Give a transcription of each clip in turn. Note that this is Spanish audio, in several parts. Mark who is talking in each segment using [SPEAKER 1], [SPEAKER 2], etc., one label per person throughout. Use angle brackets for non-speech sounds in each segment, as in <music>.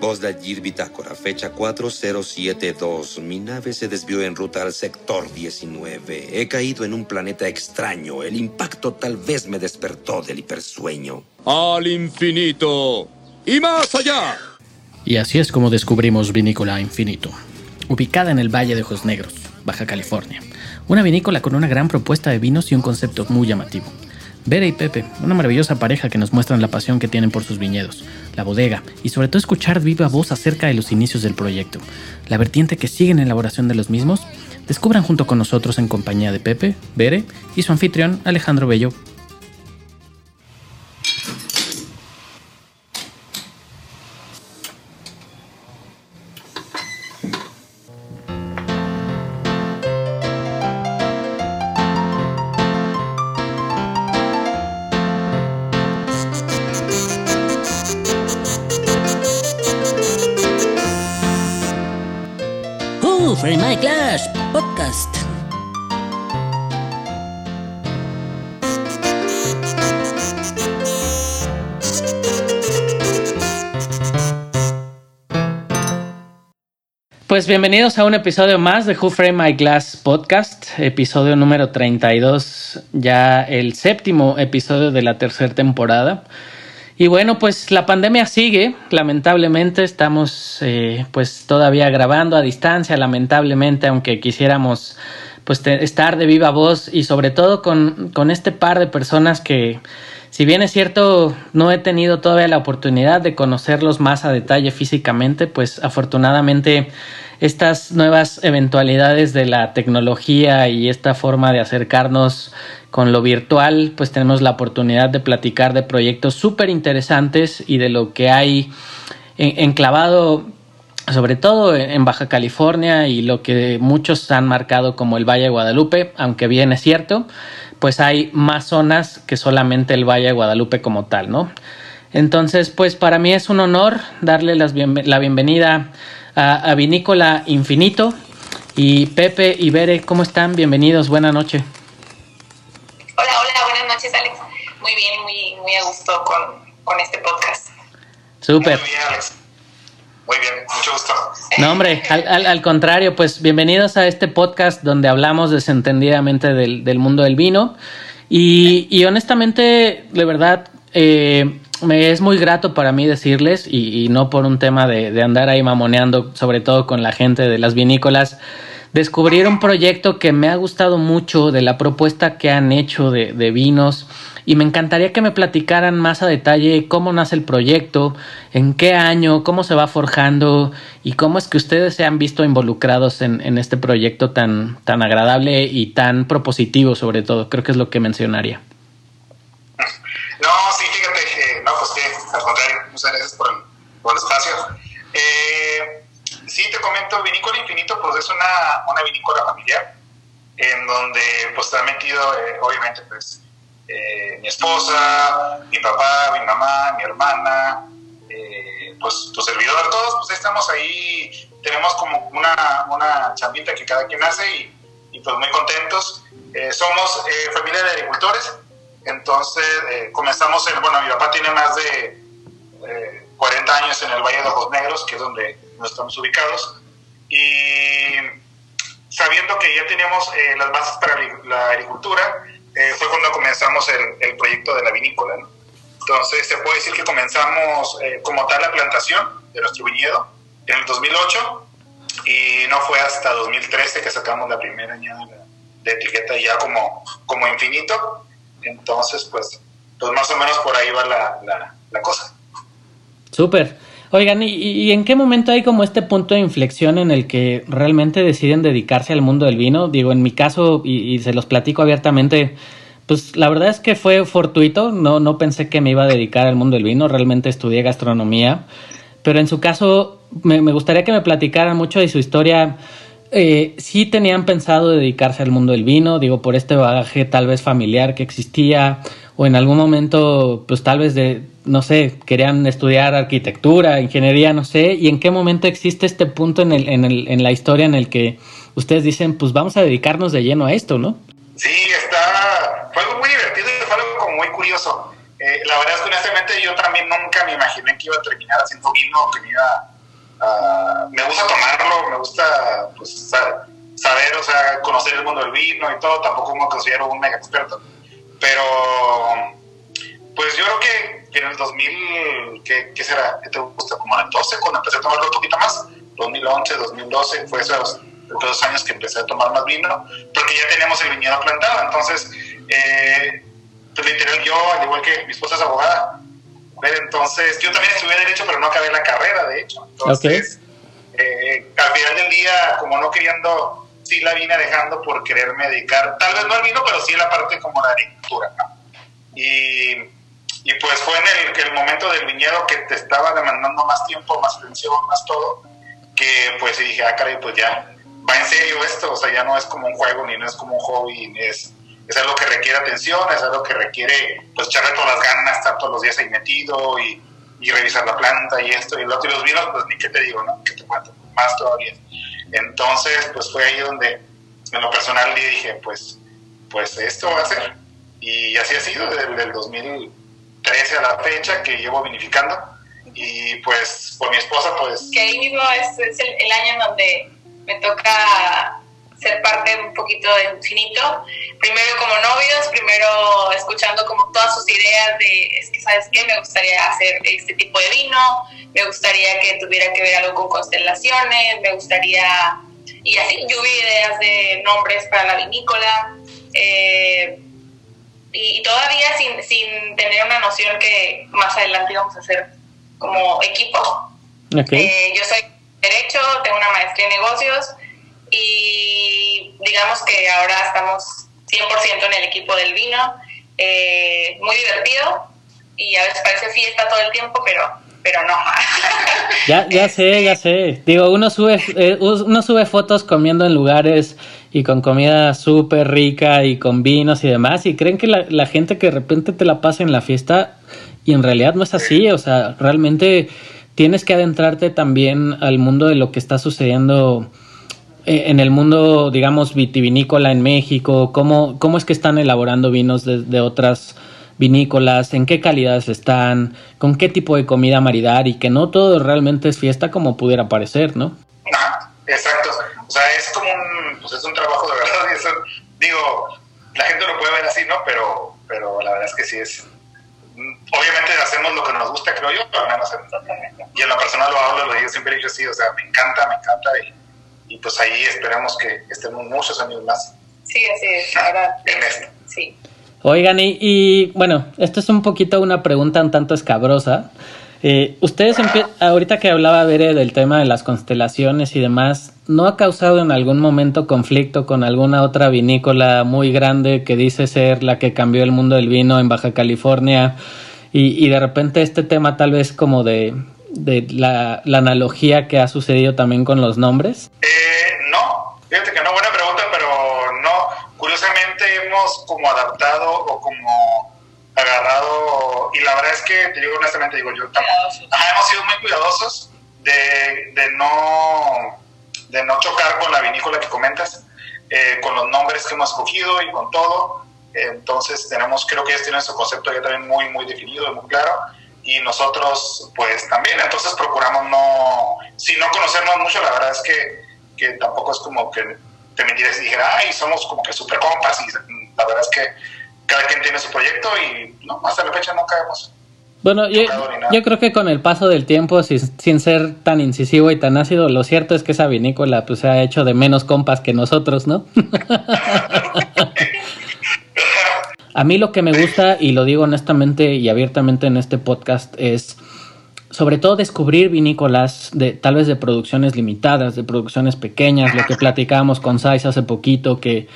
[SPEAKER 1] Voz de Ayer Bitácora, fecha 4072. Mi nave se desvió en ruta al sector 19. He caído en un planeta extraño. El impacto tal vez me despertó del hipersueño.
[SPEAKER 2] Al infinito y más allá.
[SPEAKER 3] Y así es como descubrimos Vinícola Infinito, ubicada en el Valle de Ojos Negros, Baja California. Una vinícola con una gran propuesta de vinos y un concepto muy llamativo. Vera y Pepe, una maravillosa pareja que nos muestran la pasión que tienen por sus viñedos, la bodega y sobre todo escuchar viva voz acerca de los inicios del proyecto, la vertiente que sigue en elaboración de los mismos. Descubran junto con nosotros en compañía de Pepe, Bere y su anfitrión Alejandro Bello. Pues bienvenidos a un episodio más de Who Frame My Glass Podcast, episodio número 32, ya el séptimo episodio de la tercera temporada. Y bueno, pues la pandemia sigue, lamentablemente estamos eh, pues todavía grabando a distancia, lamentablemente, aunque quisiéramos pues estar de viva voz y sobre todo con, con este par de personas que, si bien es cierto, no he tenido todavía la oportunidad de conocerlos más a detalle físicamente, pues afortunadamente estas nuevas eventualidades de la tecnología y esta forma de acercarnos con lo virtual, pues tenemos la oportunidad de platicar de proyectos súper interesantes y de lo que hay en- enclavado sobre todo en Baja California y lo que muchos han marcado como el Valle de Guadalupe, aunque bien es cierto, pues hay más zonas que solamente el Valle de Guadalupe como tal, ¿no? Entonces, pues para mí es un honor darle las la bienvenida a, a Vinícola Infinito y Pepe y Bere, ¿cómo están? Bienvenidos, buena noche.
[SPEAKER 4] Hola, hola, buenas noches, Alex. Muy bien, muy, muy a gusto con, con este podcast.
[SPEAKER 3] Súper.
[SPEAKER 5] Muy bien, Alex. Muy bien, mucho gusto.
[SPEAKER 3] No, hombre, al, al- contrario, pues bienvenidos a este podcast donde hablamos desentendidamente del, del mundo del vino. Y, y honestamente, de verdad, eh, me es muy grato para mí decirles, y, y no por un tema de, de andar ahí mamoneando, sobre todo con la gente de las vinícolas, descubrir un proyecto que me ha gustado mucho de la propuesta que han hecho de, de vinos y me encantaría que me platicaran más a detalle cómo nace el proyecto, en qué año, cómo se va forjando y cómo es que ustedes se han visto involucrados en, en este proyecto tan, tan agradable y tan propositivo sobre todo. Creo que es lo que mencionaría.
[SPEAKER 5] No, sí, fíjate, eh, no, pues que al contrario, muchas gracias por el, por el espacio. Eh, sí, te comento, Vinícola Infinito, pues es una, una vinícola familiar en donde pues está metido, eh, obviamente, pues eh, mi esposa, mi papá, mi mamá, mi hermana, eh, pues tu servidor, todos, pues estamos ahí, tenemos como una, una chambita que cada quien hace y, y pues muy contentos. Eh, somos eh, familia de agricultores, entonces eh, comenzamos, en, bueno, mi papá tiene más de eh, 40 años en el Valle de Ojos Negros, que es donde nos estamos ubicados, y sabiendo que ya teníamos eh, las bases para la agricultura, eh, fue cuando comenzamos el, el proyecto de la vinícola. Entonces, se puede decir que comenzamos eh, como tal la plantación de nuestro viñedo en el 2008 y no fue hasta 2013 que sacamos la primera añada de, etiqueta ya como, como infinito. Entonces, pues, pues más o menos por ahí va la, la, la cosa.
[SPEAKER 3] Súper. Oigan, ¿y, ¿y en qué momento hay como este punto de inflexión en el que realmente deciden dedicarse al mundo del vino? Digo, en mi caso, y, se los platico abiertamente, pues la verdad es que fue fortuito, no, no pensé que me iba a dedicar al mundo del vino, realmente estudié gastronomía, pero en su caso me, me gustaría que me platicaran mucho de su historia. Eh, sí tenían pensado dedicarse al mundo del vino, digo, por este bagaje tal vez familiar que existía, o en algún momento, pues tal vez de, no sé, querían estudiar arquitectura, ingeniería, no sé, y en qué momento existe este punto en, el, en, el, en la historia en el que ustedes dicen, pues vamos a dedicarnos de lleno a esto, ¿no?
[SPEAKER 5] Sí, está, fue algo muy divertido y fue algo como muy curioso. Eh, la verdad es que honestamente yo también nunca me imaginé que iba a terminar haciendo vino, que me iba a... me gusta tomarlo, me gusta pues, saber, o sea, conocer el mundo del vino y todo, tampoco me considero un mega experto. Pero, pues yo creo que, en el 2000, ¿qué, ¿qué, será? ¿Qué te gusta? Como en el 12, cuando empecé a tomarlo un poquito más, 2011, 2012, fue esos, esos años que empecé a tomar más vino, porque ya teníamos el viñedo plantado, entonces, eh, pues literal yo, al igual que mi esposa es abogada, entonces yo también estudié Derecho, pero no acabé la carrera, de hecho, entonces, eh, al final del día, como no queriendo sí la vine dejando por quererme dedicar, tal vez no al vino, pero sí a la parte como la agricultura, ¿no? Y, y pues fue en el, momento del viñedo que te estaba demandando más tiempo, más atención, más todo, que pues dije, ah, caray, pues ya, va en serio esto, o sea, ya no es como un juego, ni no es como un hobby, es, es algo que requiere atención, es algo que requiere, pues, echarle todas las ganas, estar todos los días ahí metido y, y revisar la planta y esto y lo otro, y los vinos, pues, ni qué te digo, ¿no? Que te cuento, más todavía. Entonces, pues fue ahí donde en lo personal dije, pues, pues esto va a ser. Y así ha sido desde el 2013 a la fecha que llevo vinificando. Y pues por mi esposa, pues...
[SPEAKER 4] Que ahí mismo es, es el, año en donde me toca ser parte un poquito de Infinito. Primero como novios, primero escuchando como todas sus ideas de, es que, ¿sabes qué? Me gustaría hacer este tipo de vino, me gustaría que tuviera que ver algo con constelaciones, me gustaría... Y así, yo vi ideas de nombres para la vinícola. Eh, y, todavía sin, sin tener una noción que más adelante íbamos a hacer como equipo. Eh, yo soy derecho, tengo una maestría en negocios y digamos que ahora estamos 100% en el equipo del vino. Eh, muy divertido y a veces parece fiesta todo el tiempo, pero pero no.
[SPEAKER 3] ya, ya <laughs> sé, ya sé. Digo, uno sube, eh, uno sube fotos comiendo en lugares y con comida súper rica y con vinos y demás y creen que la, la, gente que de repente te la pasa en la fiesta y en realidad no es así, o sea, realmente tienes que adentrarte también al mundo de lo que está sucediendo eh, en el mundo, digamos, vitivinícola en México, cómo, cómo es que están elaborando vinos de, de otras vinícolas, en qué calidades están, con qué tipo de comida maridar y que no todo realmente es fiesta como pudiera parecer, ¿no?
[SPEAKER 5] exacto. O sea, es como un, pues es un trabajo de verdad. <laughs> Eso, digo, la gente lo puede ver así, ¿no? Pero, pero la verdad es que sí es. Obviamente hacemos lo que nos gusta, creo yo, pero al menos y en la persona lo hablo, lo digo siempre he dicho sí, o sea, me encanta, me encanta y, y pues ahí esperamos que estemos muchos años más.
[SPEAKER 4] Sí, así es, ahora. <laughs>
[SPEAKER 5] en esto.
[SPEAKER 4] Sí.
[SPEAKER 3] Oigan, y, bueno, esto es un poquito una pregunta un tanto escabrosa. Eh, ustedes, ahorita que hablaba Bere del tema de las constelaciones y demás, ¿no ha causado en algún momento conflicto con alguna otra vinícola muy grande que dice ser la que cambió el mundo del vino en Baja California? Y, y de repente este tema tal vez como de, de la, analogía que ha sucedido también con los nombres?
[SPEAKER 5] Eh, no, fíjate que no, buena pregunta, pero no. Curiosamente hemos como adaptado o como agarrado, y la verdad es que, te digo honestamente, digo yo, ajá, hemos sido muy cuidadosos de, de, no, de no chocar con la vinícola que comentas, eh, con los nombres que hemos escogido y con todo. Entonces tenemos, creo que ellos tienen su concepto ya también muy, muy definido y muy claro. Y nosotros, pues también, entonces procuramos no, si no conocernos mucho, la verdad es que, que tampoco es como que te mentiras y dijera, ay, somos como que super compas. Y la verdad es que cada quien tiene su proyecto y no, hasta la fecha no caemos.
[SPEAKER 3] Bueno, yo, yo, creo que con el paso del tiempo, sin, sin, ser tan incisivo y tan ácido, lo cierto es que esa vinícola pues se ha hecho de menos compas que nosotros, ¿no? <laughs> A mí lo que me gusta, y lo digo honestamente y abiertamente en este podcast, es sobre todo descubrir vinícolas de tal vez de producciones limitadas, de producciones pequeñas, lo que platicábamos con Sais hace poquito, que,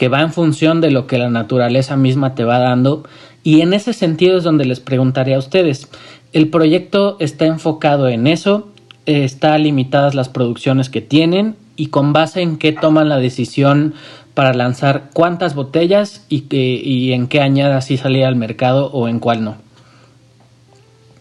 [SPEAKER 3] que va en función de lo que la naturaleza misma te va dando. Y en ese sentido es donde les preguntaría a ustedes, ¿el proyecto está enfocado en eso? ¿Está limitadas las producciones que tienen? ¿Y con base en qué toman la decisión para lanzar cuántas botellas y, y en qué añada si salía al mercado o en cuál no?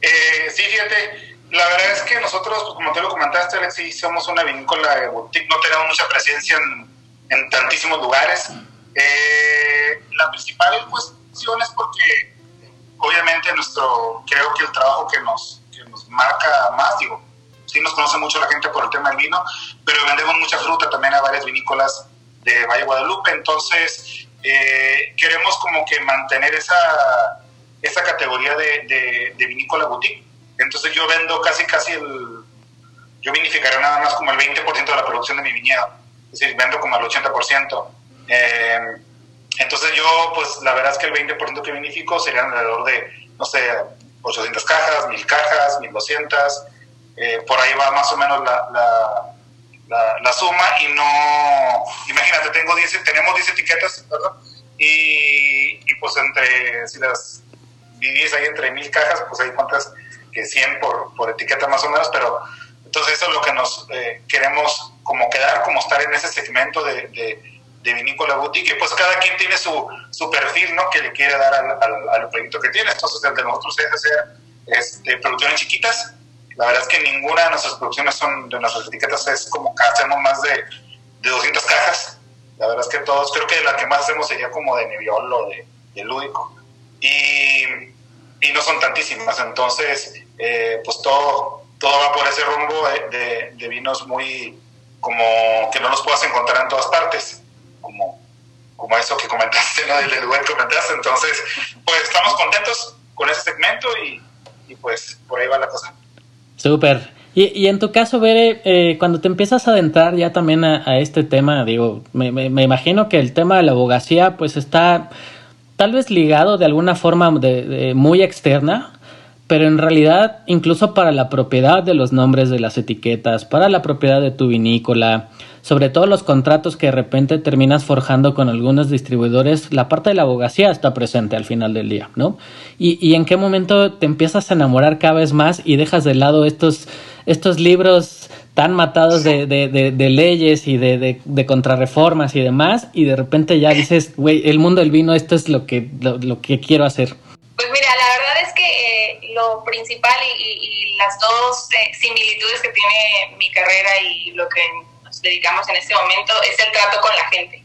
[SPEAKER 5] Eh, sí, fíjate, la verdad es que nosotros, pues, como te lo comentaste, sí somos una vinícola de boutique, no tenemos mucha presencia en, en tantísimos lugares. Eh, la principal cuestión es porque obviamente nuestro, creo que el trabajo que nos, que nos marca más, digo, sí nos conoce mucho la gente por el tema del vino, pero vendemos mucha fruta también a varias vinícolas de Valle Guadalupe, entonces eh, queremos como que mantener esa, esa categoría de, de, vinícola boutique. Entonces yo vendo casi, casi el, yo vinificaré nada más como el 20% de la producción de mi viñedo, es decir, vendo como el 80%. Eh, entonces yo, pues la verdad es que el 20% que vinifico serían alrededor de, no sé, 800 cajas, 1000 cajas, 1200, eh, por ahí va más o menos la, la, la, suma y no, imagínate, tengo 10, tenemos 10 etiquetas, ¿verdad? Y, y, pues entre, si las divides ahí entre 1000 cajas, pues hay cuántas, que 100 por, por etiqueta más o menos, pero entonces eso es lo que nos eh, queremos como quedar, como estar en ese segmento de, de, de vinícola boutique, pues cada quien tiene su, su perfil, ¿no? Que le quiere dar al, al, proyecto que tiene. Entonces el de nosotros es hacer este, producciones chiquitas, la verdad es que ninguna de nuestras producciones son, de nuestras etiquetas es como que hacemos más de, de 200 cajas. La verdad es que todos, creo que la que más hacemos sería como de Nebbiolo, de, de Lúdico. Y, y, no son tantísimas, entonces, eh, pues todo, todo va por ese rumbo de, de, vinos muy, como que no los puedas encontrar en todas partes, como, como eso que comentaste, ¿no? Del lugar que comentaste. Entonces, pues estamos contentos con ese segmento y, y pues por ahí va la cosa.
[SPEAKER 3] Súper. Y, y, en tu caso, Bere, eh, cuando te empiezas a adentrar ya también a, este tema, digo, me, me, imagino que el tema de la abogacía pues está tal vez ligado de alguna forma de, muy externa, pero en realidad incluso para la propiedad de los nombres de las etiquetas, para la propiedad de tu vinícola, sobre todo los contratos que de repente terminas forjando con algunos distribuidores, la parte de la abogacía está presente al final del día, ¿no? Y, y en qué momento te empiezas a enamorar cada vez más y dejas de lado estos, estos libros tan matados de, de, de, leyes y de, de, contrarreformas y demás, y de repente ya dices, güey, el mundo del vino, esto es lo que, lo, que quiero hacer.
[SPEAKER 4] Pues mira, la es que eh, lo principal y, y, las dos eh, similitudes que tiene mi carrera y lo que dedicamos en este momento es el trato con la gente.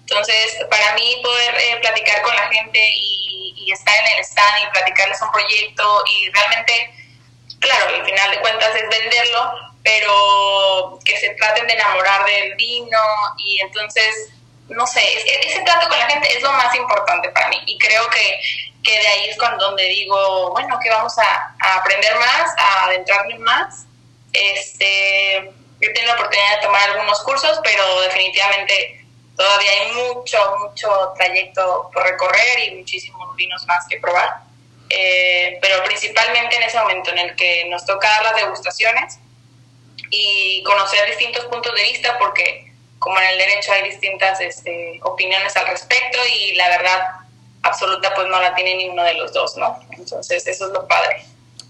[SPEAKER 4] Entonces, para mí poder eh, platicar con la gente y, estar en el stand y platicarles un proyecto y realmente, claro, al final de cuentas es venderlo, pero que se traten de enamorar del vino y entonces, no sé, ese trato con la gente es lo más importante para mí y creo que, que de ahí es cuando donde digo, bueno, que vamos a, a aprender más, a adentrarme más. Este, yo tengo la oportunidad de tomar algunos cursos, pero definitivamente todavía hay mucho, mucho trayecto por recorrer y muchísimos vinos más que probar. Eh, pero principalmente en ese momento en el que nos toca dar las degustaciones y conocer distintos puntos de vista, porque como en el derecho hay distintas este, opiniones al respecto y la verdad absoluta pues no la tiene ninguno de los dos, ¿no? Entonces eso es lo padre.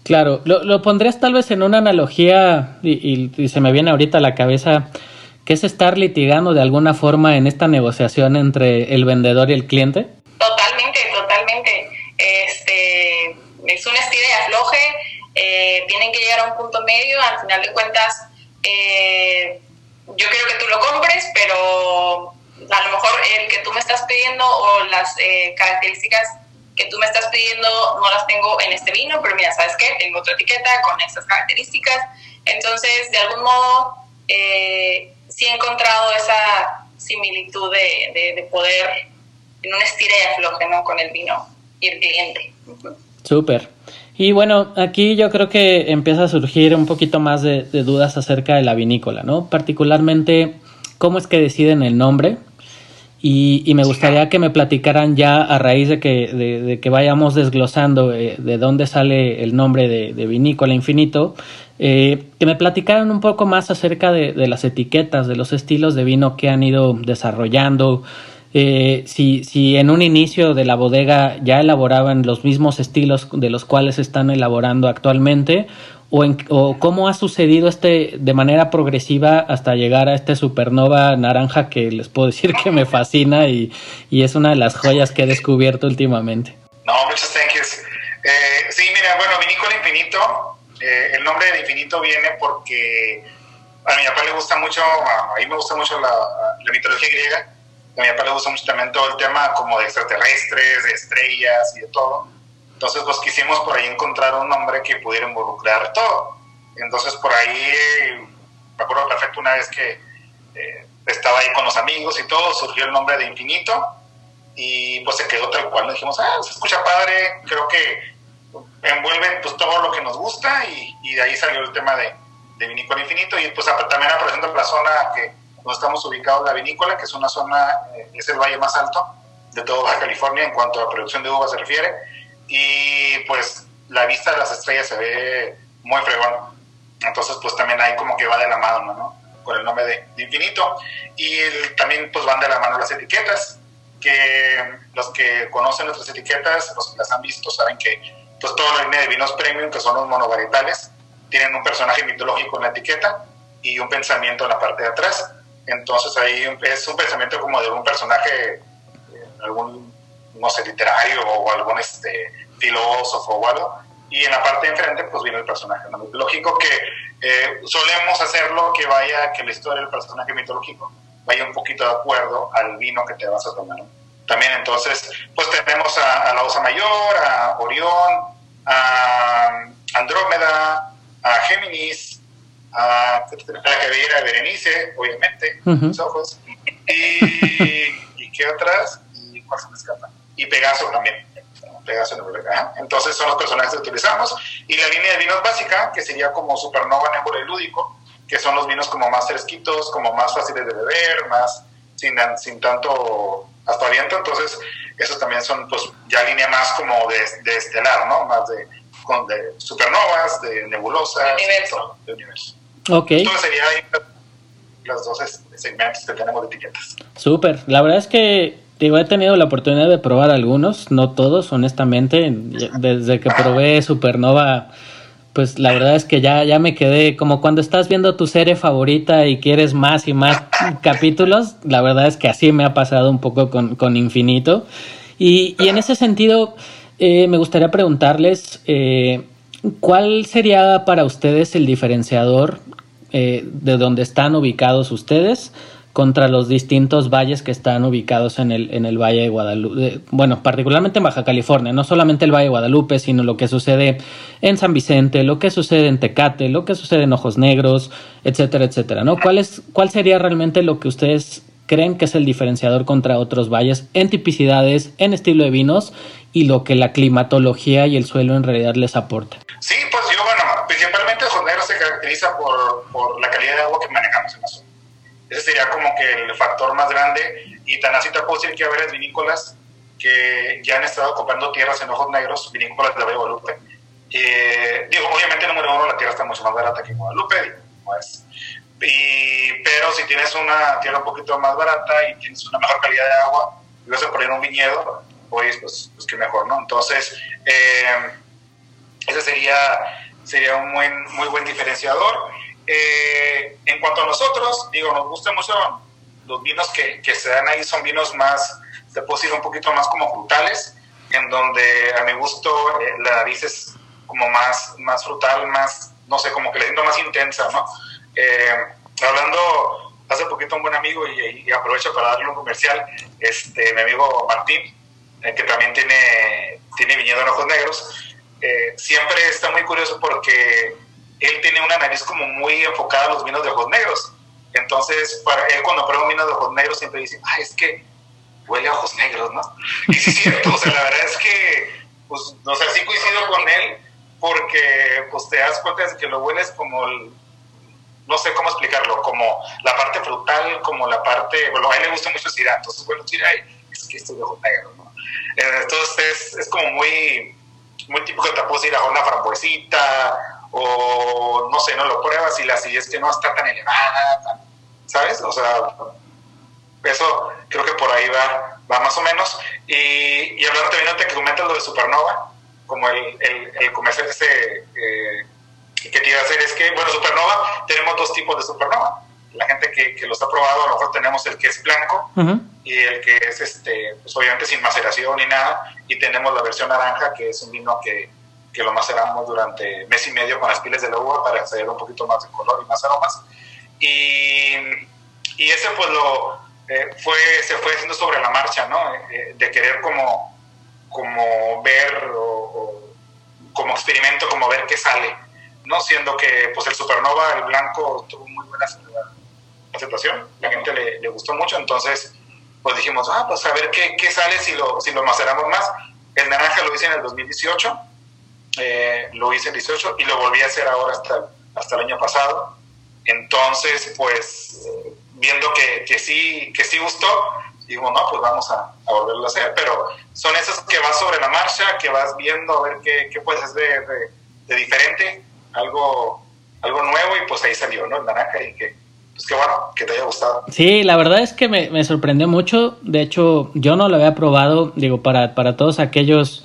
[SPEAKER 3] Claro, lo, lo pondrías tal vez en una analogía y, y, se me viene ahorita a la cabeza que es estar litigando de alguna forma en esta negociación entre el vendedor y el cliente.
[SPEAKER 4] Totalmente, totalmente. Este, es un estilo de afloje, eh, tienen que llegar a un punto medio, al final de cuentas eh, yo quiero que tú lo compres, pero a lo mejor el que tú me estás pidiendo o las eh, características que tú me estás pidiendo no las tengo en este vino, pero mira, ¿sabes qué? Tengo otra etiqueta con estas características. Entonces, de algún modo, eh, sí he encontrado esa similitud de, de, poder en un estira y afloje, ¿no? Con el vino y el cliente.
[SPEAKER 3] Súper. Y bueno, aquí yo creo que empieza a surgir un poquito más de, de, dudas acerca de la vinícola, ¿no? Particularmente, ¿cómo es que deciden el nombre? Y, me gustaría que me platicaran ya a raíz de que, de, que vayamos desglosando eh, de dónde sale el nombre de, Vinícola Infinito, eh, que me platicaran un poco más acerca de, las etiquetas, de los estilos de vino que han ido desarrollando. Eh, si, si en un inicio de la bodega ya elaboraban los mismos estilos de los cuales están elaborando actualmente o, en, o cómo ha sucedido este de manera progresiva hasta llegar a este supernova naranja que les puedo decir que me fascina y, y es una de las joyas que he descubierto últimamente.
[SPEAKER 5] No, muchas gracias. Eh, sí, mira, bueno, Vinícola Infinito, eh, el nombre de Infinito viene porque a mi papá le gusta mucho, a mí me gusta mucho la, la mitología griega, a mi papá le gusta mucho también todo el tema como de extraterrestres, de estrellas y de todo. Entonces, pues quisimos por ahí encontrar un nombre que pudiera involucrar todo. Entonces, por ahí, me acuerdo perfecto una vez que eh, estaba ahí con los amigos y todo, surgió el nombre de Infinito y pues se quedó tal cual. Nos dijimos, ah, se escucha padre, creo que envuelve pues todo lo que nos gusta y, y de ahí salió el tema de, de vinícola infinito y pues también apareciendo la zona que donde estamos ubicados, la vinícola, que es una zona, eh, es el valle más alto de toda Baja California en cuanto a producción de uvas se refiere y pues la vista de las estrellas se ve muy fregón. Entonces pues también ahí como que va de la mano, ¿no? Con el nombre de, infinito. Y también pues van de la mano las etiquetas, que los que conocen nuestras etiquetas, los que las han visto, saben que pues toda la línea de vinos premium, que son los monovarietales, tienen un personaje mitológico en la etiqueta y un pensamiento en la parte de atrás. Entonces ahí es un pensamiento como de un personaje, eh, algún, no sé, literario o algún este, filósofo o algo. Y en la parte de enfrente pues viene el personaje mitológico que eh, solemos hacerlo que vaya, que la historia del personaje mitológico vaya un poquito de acuerdo al vino que te vas a tomar. También entonces pues tenemos a, a la Osa Mayor, a Orión, a Andrómeda, a Géminis, a, la cabellera de Berenice, obviamente, uh ojos, y, y qué otras, y cuál se me escapa, y Pegaso también. Pegaso Entonces son los personajes que utilizamos. Y la línea de vinos básica, que sería como Supernova, Nebula y Lúdico, que son los vinos como más fresquitos, como más fáciles de beber, más sin, sin tanto aspaviento. Entonces, esos también son, pues, ya línea más como de, de estelar, ¿no? Más de con, de supernovas, de nebulosas, de universo. Ok. Entonces sería los dos segmentos que tenemos de etiquetas.
[SPEAKER 3] Súper. La verdad es que digo, he tenido la oportunidad de probar algunos, no todos, honestamente. Desde que probé Supernova, pues la verdad es que ya, ya me quedé como cuando estás viendo tu serie favorita y quieres más y más capítulos. La verdad es que así me ha pasado un poco con, con Infinito. Y, y en ese sentido, eh, me gustaría preguntarles, eh, ¿cuál sería para ustedes el diferenciador eh, de donde están ubicados ustedes contra los distintos valles que están ubicados en el, en el Valle de Guadalupe? bueno, particularmente en Baja California, no solamente el Valle de Guadalupe, sino lo que sucede en San Vicente, lo que sucede en Tecate, lo que sucede en Ojos Negros, etcétera, etcétera, ¿no? ¿Cuál, es, cuál sería realmente lo que ustedes creen que es el diferenciador contra otros valles en tipicidades, en estilo de vinos y lo que la climatología y el suelo en realidad les aporta.
[SPEAKER 5] Sí, pues yo, bueno, principalmente Jonero se caracteriza por, por, la calidad de agua que manejamos en la zona. Ese sería como que el factor más grande y tan así te puedo decir que hay varias vinícolas que ya han estado ocupando tierras en Ojos Negros, vinícolas de Guadalupe. Eh, digo, obviamente, número uno, la tierra está mucho más barata que en Guadalupe, pues. Y, pero si tienes una tierra un poquito más barata y tienes una mejor calidad de agua, y vas a poner un viñedo, pues, pues, pues qué mejor, ¿no? Entonces, eh, ese sería, sería un muy, buen diferenciador. Eh, en cuanto a nosotros, digo, nos gustan mucho los vinos que, que se dan ahí, son vinos más, te puedo decir, un poquito más como frutales, en donde a mi gusto eh, la nariz es como más, más frutal, más, no sé, como que le siento más intensa, ¿no? hablando hace poquito un buen amigo y, y, aprovecho para darle un comercial, este, mi amigo Martín, eh, que también tiene, tiene viñedo en ojos negros, eh, siempre está muy curioso porque él tiene una nariz como muy enfocada a los vinos de ojos negros. Entonces, para él cuando prueba un vino de ojos negros siempre dice, ah, es que huele a ojos negros, ¿no? Y sí es cierto, o sea, la verdad es que, pues, no sé, sí coincido con él porque, pues, te das cuenta de que lo hueles como, no sé cómo explicarlo, como la parte frutal, como la parte, bueno, a él le gusta mucho el entonces, bueno, tira, es que esto de ojos negros, ¿no? Entonces es, como muy, muy típico te puedes ir a una frambuesita o no sé, no lo pruebas y la es que no está tan elevada, ¿sabes? O sea, eso creo que por ahí va, va más o menos. Y, y hablando también de que comentas lo de Supernova, como el, el, el comercial ese eh, que te iba a hacer es que, bueno, Supernova, tenemos dos tipos de Supernova la gente que, que, los ha probado, a lo mejor tenemos el que es blanco y el que es, este, pues obviamente sin maceración ni nada, y tenemos la versión naranja, que es un vino que, que lo maceramos durante mes y medio con las pieles de la uva para hacer un poquito más de color y más aromas. Y, y ese pues lo eh, fue, se fue haciendo sobre la marcha, ¿no? Eh, de querer como, como ver o, como experimento, como ver qué sale, ¿no? Siendo que pues el Supernova, el blanco, tuvo muy buena aceptación, la gente le, le gustó mucho, entonces pues dijimos, ah, pues a ver qué, qué sale si lo, si lo maceramos más. El naranja lo hice en el 2018, eh, lo hice en 18 y lo volví a hacer ahora hasta, hasta el año pasado. Entonces, pues, viendo que, que, sí, que sí gustó, digo, no, pues vamos a, a, volverlo a hacer. Pero son esas que vas sobre la marcha, que vas viendo a ver qué, qué puedes hacer de, de, diferente, algo, algo nuevo y pues ahí salió, ¿no? El naranja y que pues qué bueno que te haya gustado.
[SPEAKER 3] Sí, la verdad es que me, me, sorprendió mucho. De hecho, yo no lo había probado. Digo, para, para todos aquellos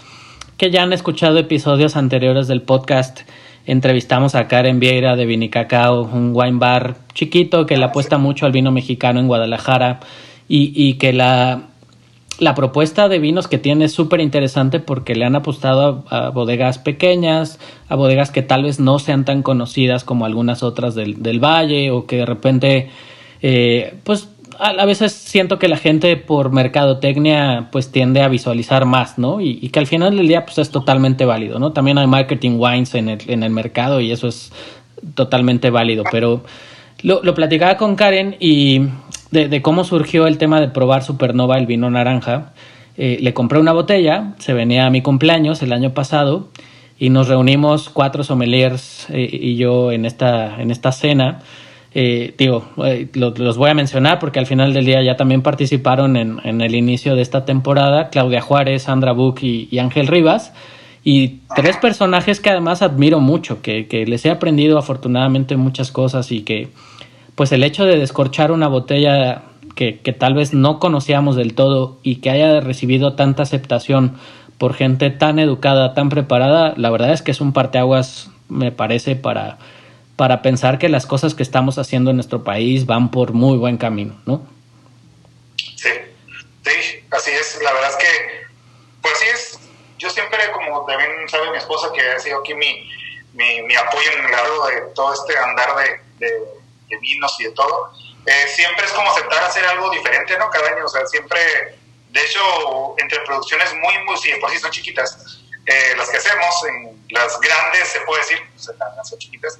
[SPEAKER 3] que ya han escuchado episodios anteriores del podcast, entrevistamos a Karen Vieira de Vinicacao, un wine bar chiquito que le apuesta mucho al vino mexicano en Guadalajara y, y que la, la propuesta de vinos que tiene es súper interesante porque le han apostado a, bodegas pequeñas, a bodegas que tal vez no sean tan conocidas como algunas otras del, del valle o que de repente, eh, pues a, a, veces siento que la gente por mercadotecnia pues tiende a visualizar más, ¿no? Y, y, que al final del día pues es totalmente válido, ¿no? También hay marketing wines en el, en el mercado y eso es totalmente válido, pero lo, lo platicaba con Karen y de, cómo surgió el tema de probar Supernova, el vino naranja. Eh, le compré una botella, se venía a mi cumpleaños el año pasado y nos reunimos cuatro sommeliers eh, y yo en esta, en esta cena. Eh, digo, lo, los voy a mencionar porque al final del día ya también participaron en, en el inicio de esta temporada Claudia Juárez, Sandra Buch y, y Ángel Rivas. Y tres personajes que además admiro mucho, que, que les he aprendido afortunadamente muchas cosas y que, pues el hecho de descorchar una botella que, que, tal vez no conocíamos del todo y que haya recibido tanta aceptación por gente tan educada, tan preparada, la verdad es que es un parteaguas, me parece, para, para pensar que las cosas que estamos haciendo en nuestro país van por muy buen camino, ¿no?
[SPEAKER 5] Sí, sí, así es. La verdad es que, pues sí es, yo siempre, como también sabe mi esposa, que ha sido aquí mi, mi, mi apoyo en el largo de todo este andar de, de de vinos y de todo, eh, siempre es como aceptar hacer algo diferente, ¿no? Cada año, o sea, siempre, de hecho, entre producciones muy, muy, sí, por sí son chiquitas, eh, las que hacemos, en las grandes, se puede decir, pues, son chiquitas,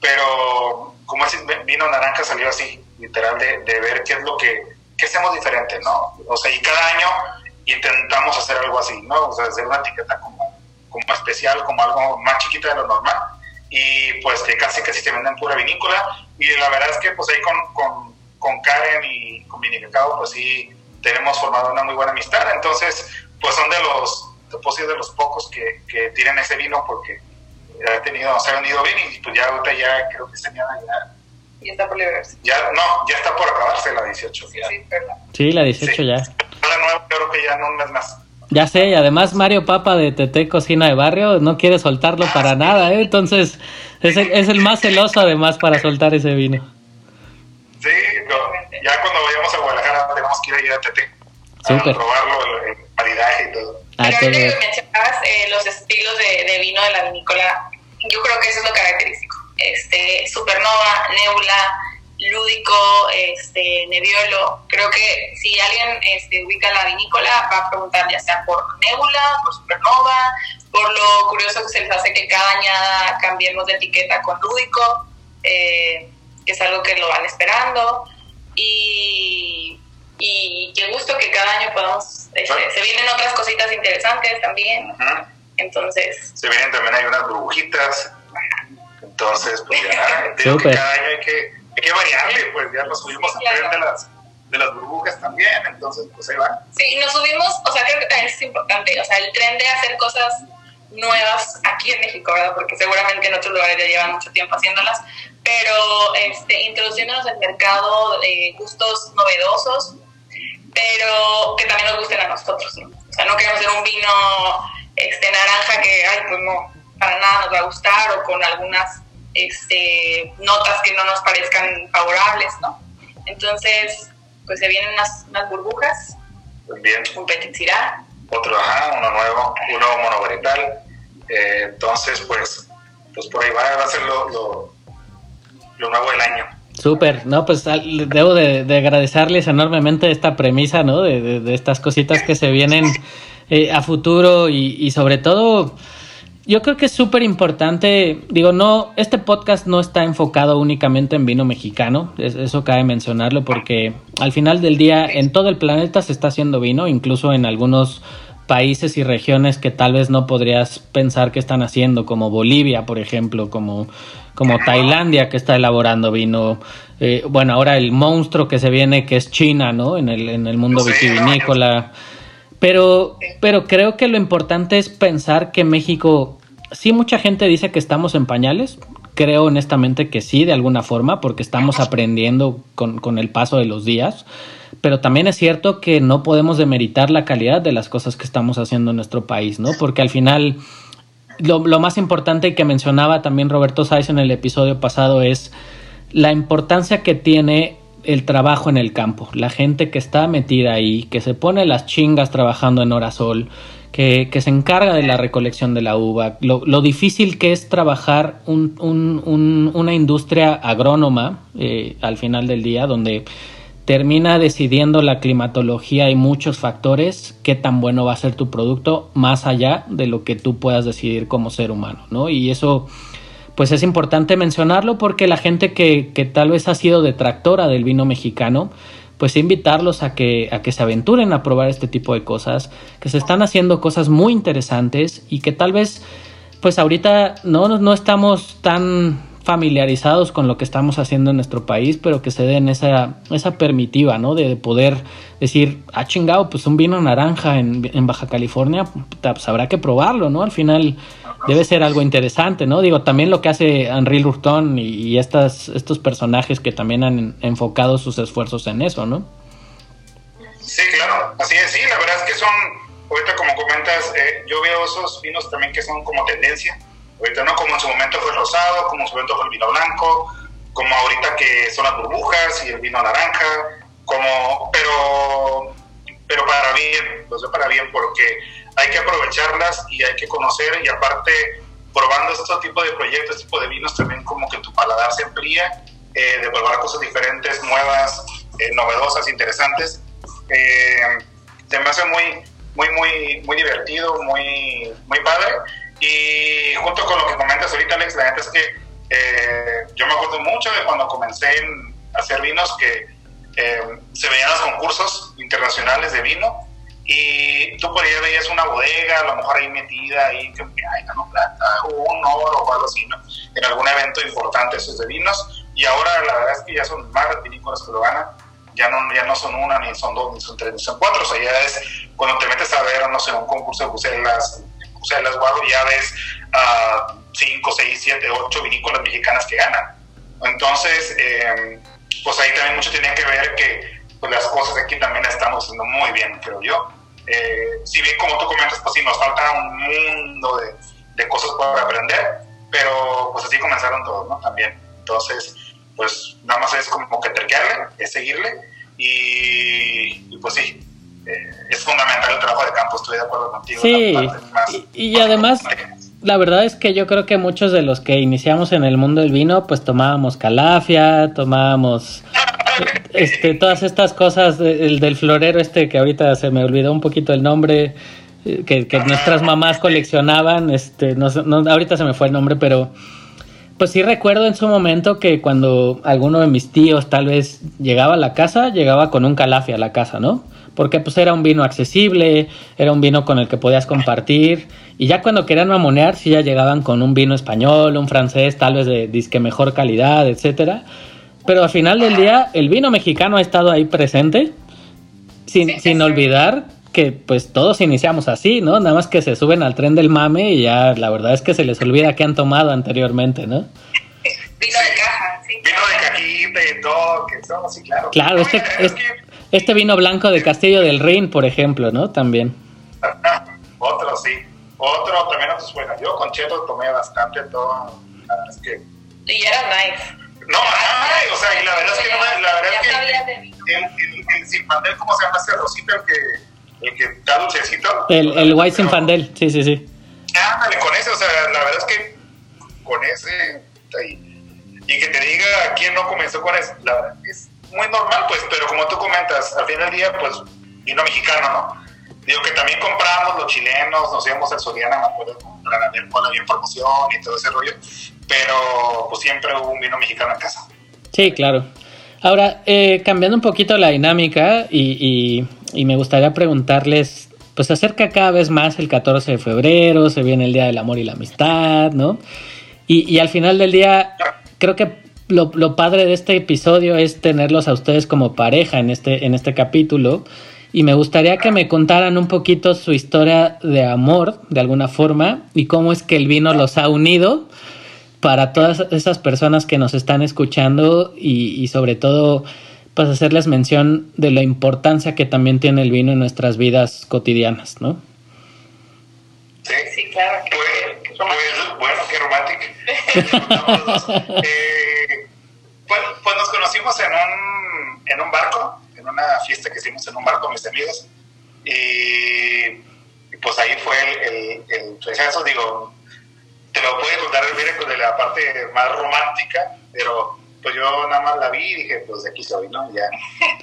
[SPEAKER 5] pero como ese vino naranja salió así, literal, de, de ver qué es lo que, qué hacemos diferente, ¿no? O sea, y cada año intentamos hacer algo así, ¿no? O sea, hacer una etiqueta como, como especial, como algo más chiquita de lo normal, y pues que casi casi se venden pura vinícola y la verdad es que pues ahí con, con, con Karen y con Vinicacao pues sí tenemos formado una muy buena amistad entonces pues son de los pues, de los pocos que, que tienen ese vino porque ha tenido se ha vendido bien y pues ya ahorita ya creo que se ya
[SPEAKER 4] ya está por liberarse.
[SPEAKER 5] Ya, no, ya está por acabarse la 18.
[SPEAKER 4] Sí, sí, perdón.
[SPEAKER 3] Sí, la 18 sí. ya.
[SPEAKER 5] La nueva creo que ya en un mes más.
[SPEAKER 3] Ya sé, y además Mario Papa de TT Cocina de Barrio no quiere soltarlo para nada, ¿eh? Entonces es el, es el más celoso además para soltar ese vino.
[SPEAKER 5] Sí, no, ya cuando vayamos a Guadalajara tenemos que ir a ir a TT.
[SPEAKER 3] Super.
[SPEAKER 5] A probarlo, el, el maridaje y todo.
[SPEAKER 4] Ah, Pero ahorita que mencionabas eh, los estilos de, de, vino de la vinícola, yo creo que eso es lo característico. Este, Supernova, Nebula, lúdico, este, Nebbiolo. Creo que si alguien este, ubica la vinícola, va a preguntar ya sea por Nebula, por Supernova, por lo curioso que se les hace que cada añada cambiemos de etiqueta con lúdico, eh, que es algo que lo van esperando. Y, y qué gusto que cada año podamos. Este, se vienen otras cositas interesantes también. Uh -huh. Entonces.
[SPEAKER 5] Se vienen también, hay unas burbujitas. Entonces, pues ya, <laughs> digo que cada año hay que hay que variarle, pues ya nos subimos sí, claro. a de las, de las burbujas también, entonces pues ahí va.
[SPEAKER 4] Sí, nos subimos, o sea, creo que también es importante, o sea, el tren de hacer cosas nuevas aquí en México, ¿verdad? Porque seguramente en otros lugares ya llevan mucho tiempo haciéndolas, pero este, introduciéndonos al mercado de gustos novedosos, pero que también nos gusten a nosotros, ¿no? O sea, no queremos hacer un vino este, naranja que, ay, pues no, para nada nos va a gustar, o con algunas este, notas que no nos parezcan favorables, ¿no? Entonces, pues se vienen unas, unas burbujas,
[SPEAKER 5] Bien.
[SPEAKER 4] un petit sirá.
[SPEAKER 5] Otro, ajá, uno nuevo, uno monovarital. Eh, entonces, pues, pues por ahí va, va a ser lo, lo, lo nuevo del año.
[SPEAKER 3] Súper, no, pues debo de, de, agradecerles enormemente esta premisa, ¿no? De, de, de estas cositas que se vienen eh, a futuro y, y sobre todo yo creo que es súper importante, digo, no, este podcast no está enfocado únicamente en vino mexicano, eso cabe mencionarlo porque al final del día en todo el planeta se está haciendo vino, incluso en algunos países y regiones que tal vez no podrías pensar que están haciendo, como Bolivia, por ejemplo, como, como Tailandia, que está elaborando vino. Eh, bueno, ahora el monstruo que se viene, que es China, ¿no? En el, en el mundo vitivinícola. Pero, pero creo que lo importante es pensar que México, sí mucha gente dice que estamos en pañales, creo honestamente que sí, de alguna forma, porque estamos aprendiendo con, con el paso de los días, pero también es cierto que no podemos demeritar la calidad de las cosas que estamos haciendo en nuestro país, ¿no? Porque al final, lo, lo más importante que mencionaba también Roberto Sáez en el episodio pasado es la importancia que tiene el trabajo en el campo, la gente que está metida ahí, que se pone las chingas trabajando en hora sol, que, que se encarga de la recolección de la uva, lo, difícil que es trabajar un, un, un, una industria agrónoma eh, al final del día, donde termina decidiendo la climatología y muchos factores qué tan bueno va a ser tu producto más allá de lo que tú puedas decidir como ser humano, ¿no? Y eso pues es importante mencionarlo porque la gente que, que, tal vez ha sido detractora del vino mexicano, pues invitarlos a que, a que se aventuren a probar este tipo de cosas, que se están haciendo cosas muy interesantes y que tal vez, pues ahorita no, no estamos tan familiarizados con lo que estamos haciendo en nuestro país, pero que se den esa, esa permitiva, ¿no? De poder decir, ah, chingado, pues un vino naranja en, en Baja California, pues habrá que probarlo, ¿no? Al final debe ser algo interesante, ¿no? Digo, también lo que hace Henri Lurton y, estas, estos personajes que también han enfocado sus esfuerzos en eso, ¿no?
[SPEAKER 5] Sí, claro, así es, sí, la verdad es que son, ahorita como comentas, eh, yo veo esos vinos también que son como tendencia, ahorita no como en su momento fue el rosado, como en su momento fue el vino blanco, como ahorita que son las burbujas y el vino naranja, como, pero, pero para bien, lo sé para bien porque hay que aprovecharlas y hay que conocer y aparte probando este tipo de proyectos, este tipo de vinos también como que tu paladar se amplía, eh, de probar cosas diferentes, nuevas, eh, novedosas, interesantes. Eh, se me hace muy, muy, muy, muy divertido, muy, muy padre. Y junto con lo que comentas ahorita, Alex, la neta es que eh, yo me acuerdo mucho de cuando comencé a hacer vinos que eh, se veían los concursos internacionales de vino y tú por ahí veías una bodega, a lo mejor ahí metida, ahí que ay, ganó plata, o un oro o algo así, ¿no? En algún evento importante esos de vinos. Y ahora la verdad es que ya son más vinícolas que lo ganan. Ya no, ya no son una, ni son dos, ni son tres, ni son cuatro. O sea, ya es cuando te metes a ver, no sé, un concurso de Bruselas, Bruselas o ya ves a uh, cinco, seis, siete, ocho vinícolas mexicanas que ganan. Entonces, eh, pues ahí también mucho tiene que ver que pues, las cosas aquí también las estamos haciendo muy bien, creo yo. Eh, si bien como tú comentas, pues sí, nos falta un mundo de, de, cosas por aprender, pero pues así comenzaron todos, ¿no? También. Entonces, pues nada más es como que terquearle, es seguirle y, y pues sí, eh, es fundamental el trabajo de campo, estoy de acuerdo contigo.
[SPEAKER 3] Sí, más, y, y además... La verdad es que yo creo que muchos de los que iniciamos en el mundo del vino, pues tomábamos calafia, tomábamos este, todas estas cosas, el del florero este que ahorita se me olvidó un poquito el nombre, que, que nuestras mamás coleccionaban, este, no, no, ahorita se me fue el nombre, pero pues sí recuerdo en su momento que cuando alguno de mis tíos tal vez llegaba a la casa, llegaba con un calafia a la casa, ¿no? Porque pues era un vino accesible, era un vino con el que podías compartir, y ya cuando querían mamonear, sí ya llegaban con un vino español, un francés, tal vez de disque mejor calidad, etcétera. Pero al final del día, el vino mexicano ha estado ahí presente, sin, sí, sin olvidar que pues todos iniciamos así, ¿no? Nada más que se suben al tren del mame y ya la verdad es que se les olvida que han tomado anteriormente, ¿no?
[SPEAKER 4] Vino de caja, sí.
[SPEAKER 5] Vino de cajita y todo, que todo, sí, claro.
[SPEAKER 3] Claro, este, este, este, vino blanco de Castillo del Rin, por ejemplo, ¿no? También. <laughs>
[SPEAKER 5] Otro, sí. Otro también nos suena. Yo con Cheto tomé bastante todo. La verdad es que...
[SPEAKER 4] Y era nice.
[SPEAKER 5] No, ay, o sea, y la verdad es que no me, la verdad es que el, el, el, Sinfandel, ¿cómo se llama ese rosito? El que, el que está dulcecito.
[SPEAKER 3] El, el White Sinfandel, sí, sí, sí.
[SPEAKER 5] Ándale, con ese, o sea, la verdad es que con ese, y que te diga quién no comenzó con eso, la verdad, es muy normal, pues, pero como tú comentas, al fin del día, pues, vino mexicano, ¿no? Digo que también compramos los chilenos, nos íbamos al Soriana, me acuerdo, para ver cuál había promoción y todo ese rollo, pero pues siempre hubo un vino mexicano en casa.
[SPEAKER 3] Sí, claro. Ahora, eh, cambiando un poquito la dinámica y, y, me gustaría preguntarles, pues se acerca cada vez más el 14 de febrero, se viene el Día del Amor y la Amistad, ¿no? Y, y al final del día, creo que lo, lo, padre de este episodio es tenerlos a ustedes como pareja en este, en este capítulo. Y me gustaría que me contaran un poquito su historia de amor, de alguna forma, y cómo es que el vino los ha unido para todas esas personas que nos están escuchando y, y sobre todo pues hacerles mención de la importancia que también tiene el vino en nuestras vidas cotidianas, ¿no?
[SPEAKER 5] Sí, sí claro. Pues, pues, bueno, qué romántico. <laughs> eh, pues, pues, nos conocimos en un, en un barco, en una fiesta que hicimos en un barco mis amigos. Y, y pues ahí fue el, el, el digo, te lo puede contar el de la parte más romántica, pero pues yo nada más la vi y dije, pues de aquí soy, ¿no? Ya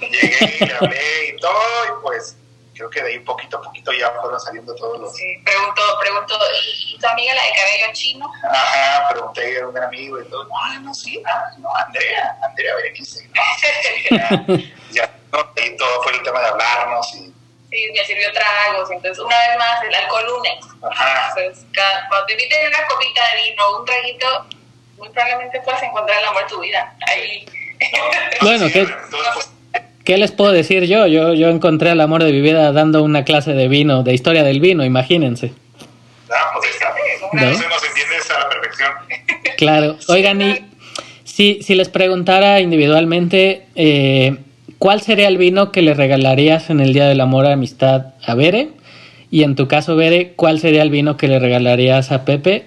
[SPEAKER 5] <laughs> llegué y hablé y todo, y pues creo que de ahí poquito a poquito ya fueron saliendo todos los...
[SPEAKER 4] Sí, preguntó, preguntó, ¿y tu amiga la de cabello chino?
[SPEAKER 5] Ajá, pregunté a un amigo y todo, ah, no, sí, ah, no, Andrea, Andrea Berenice, ¿no? Ya, ya ¿no? y todo fue el tema de hablarnos y
[SPEAKER 4] sí, me sirvió tragos. Entonces, una vez más, el alcohol une. Entonces, cada, cuando te inviten una copita de vino, un traguito, muy probablemente puedas encontrar el amor de tu vida. Ahí.
[SPEAKER 3] Bueno, ¿qué, ¿qué les puedo decir yo? yo? Yo encontré el amor de mi vida dando una clase de vino, de historia del vino, imagínense.
[SPEAKER 5] Ah, pues está. ¿No? Eso nos entiendes a la perfección.
[SPEAKER 3] Claro. Oigan, y si, si les preguntara individualmente, eh, ¿cuál sería el vino que le regalarías en el Día del Amor y Amistad a Bere? Y en tu caso, Bere, ¿cuál sería el vino que le regalarías a Pepe?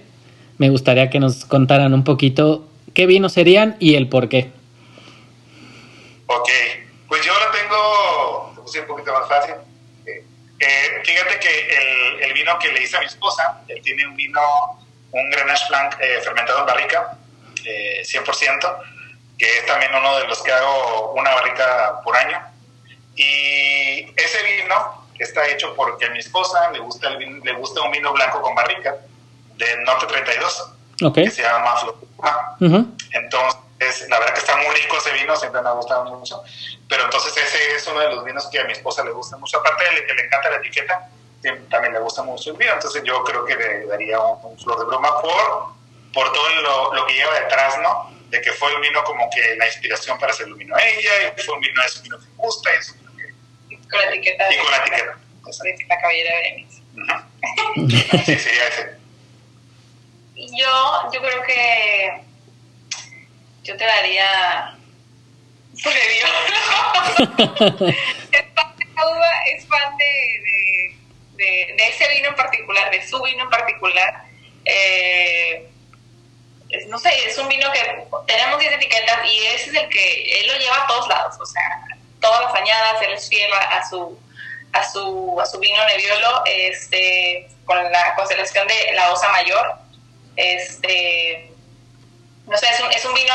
[SPEAKER 3] Me gustaría que nos contaran un poquito qué vinos serían y el por qué.
[SPEAKER 5] Ok, pues yo lo tengo, te puse un poquito más fácil. Eh, eh, fíjate que el, vino que le hice a mi esposa, él tiene un vino, un Grenache Blanc eh, fermentado en barrica, 100%, que es también uno de los que hago una barrica por año. Y ese vino está hecho porque a mi esposa le gusta, el vino, le gusta un vino blanco con barrica del Norte 32,
[SPEAKER 3] okay.
[SPEAKER 5] que se llama Flor. Uh -huh. Entonces, la verdad que está muy rico ese vino, siempre me ha gustado mucho. Pero entonces ese es uno de los vinos que a mi esposa le gusta mucho. Aparte de que le encanta la etiqueta, también le gusta mucho el vino. Entonces yo creo que le daría un, un flor de broma por, por todo lo, lo que lleva detrás, ¿no? De que fue el vino como que la inspiración para hacer el vino a ella, y fue un vino, es un vino que me gusta, y vino que...
[SPEAKER 4] Y con la etiqueta.
[SPEAKER 5] Y con la etiqueta.
[SPEAKER 4] De la cabellera de Berenice.
[SPEAKER 5] Uh -huh. sí, sería ese.
[SPEAKER 4] Yo, yo creo que yo te daría Nebbiolo. es fan de la uva, es fan de, de, de, de, ese vino en particular, de su vino en particular. Eh, no sé, es un vino que tenemos 10 etiquetas y ese es el que él lo lleva a todos lados, o sea, todas las añadas, él es fiel a su, a su, a su vino Nebbiolo, este, con la constelación de la Osa Mayor, este, no sé, es un, es un vino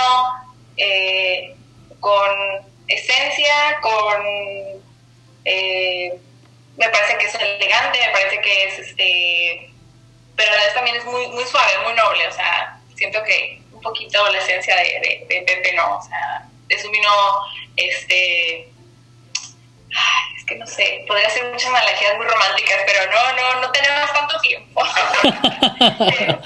[SPEAKER 4] eh, con esencia, con, eh, me parece que es elegante, me parece que es, este, pero a la vez también es muy, muy suave, muy noble, o sea, siento que un poquito la esencia de, de, de Pepe no, o sea, es un vino, este, es que no sé, podría ser muchas analogías muy románticas, pero no, no, no tenemos tanto tiempo. <laughs>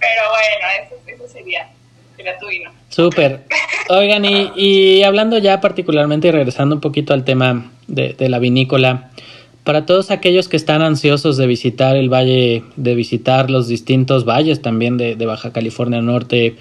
[SPEAKER 4] pero bueno, eso, eso sería, sería tu vino.
[SPEAKER 3] Súper. Oigan, y, y, hablando ya particularmente y regresando un poquito al tema de, de la vinícola, para todos aquellos que están ansiosos de visitar el valle, de visitar los distintos valles también de, de Baja California Norte,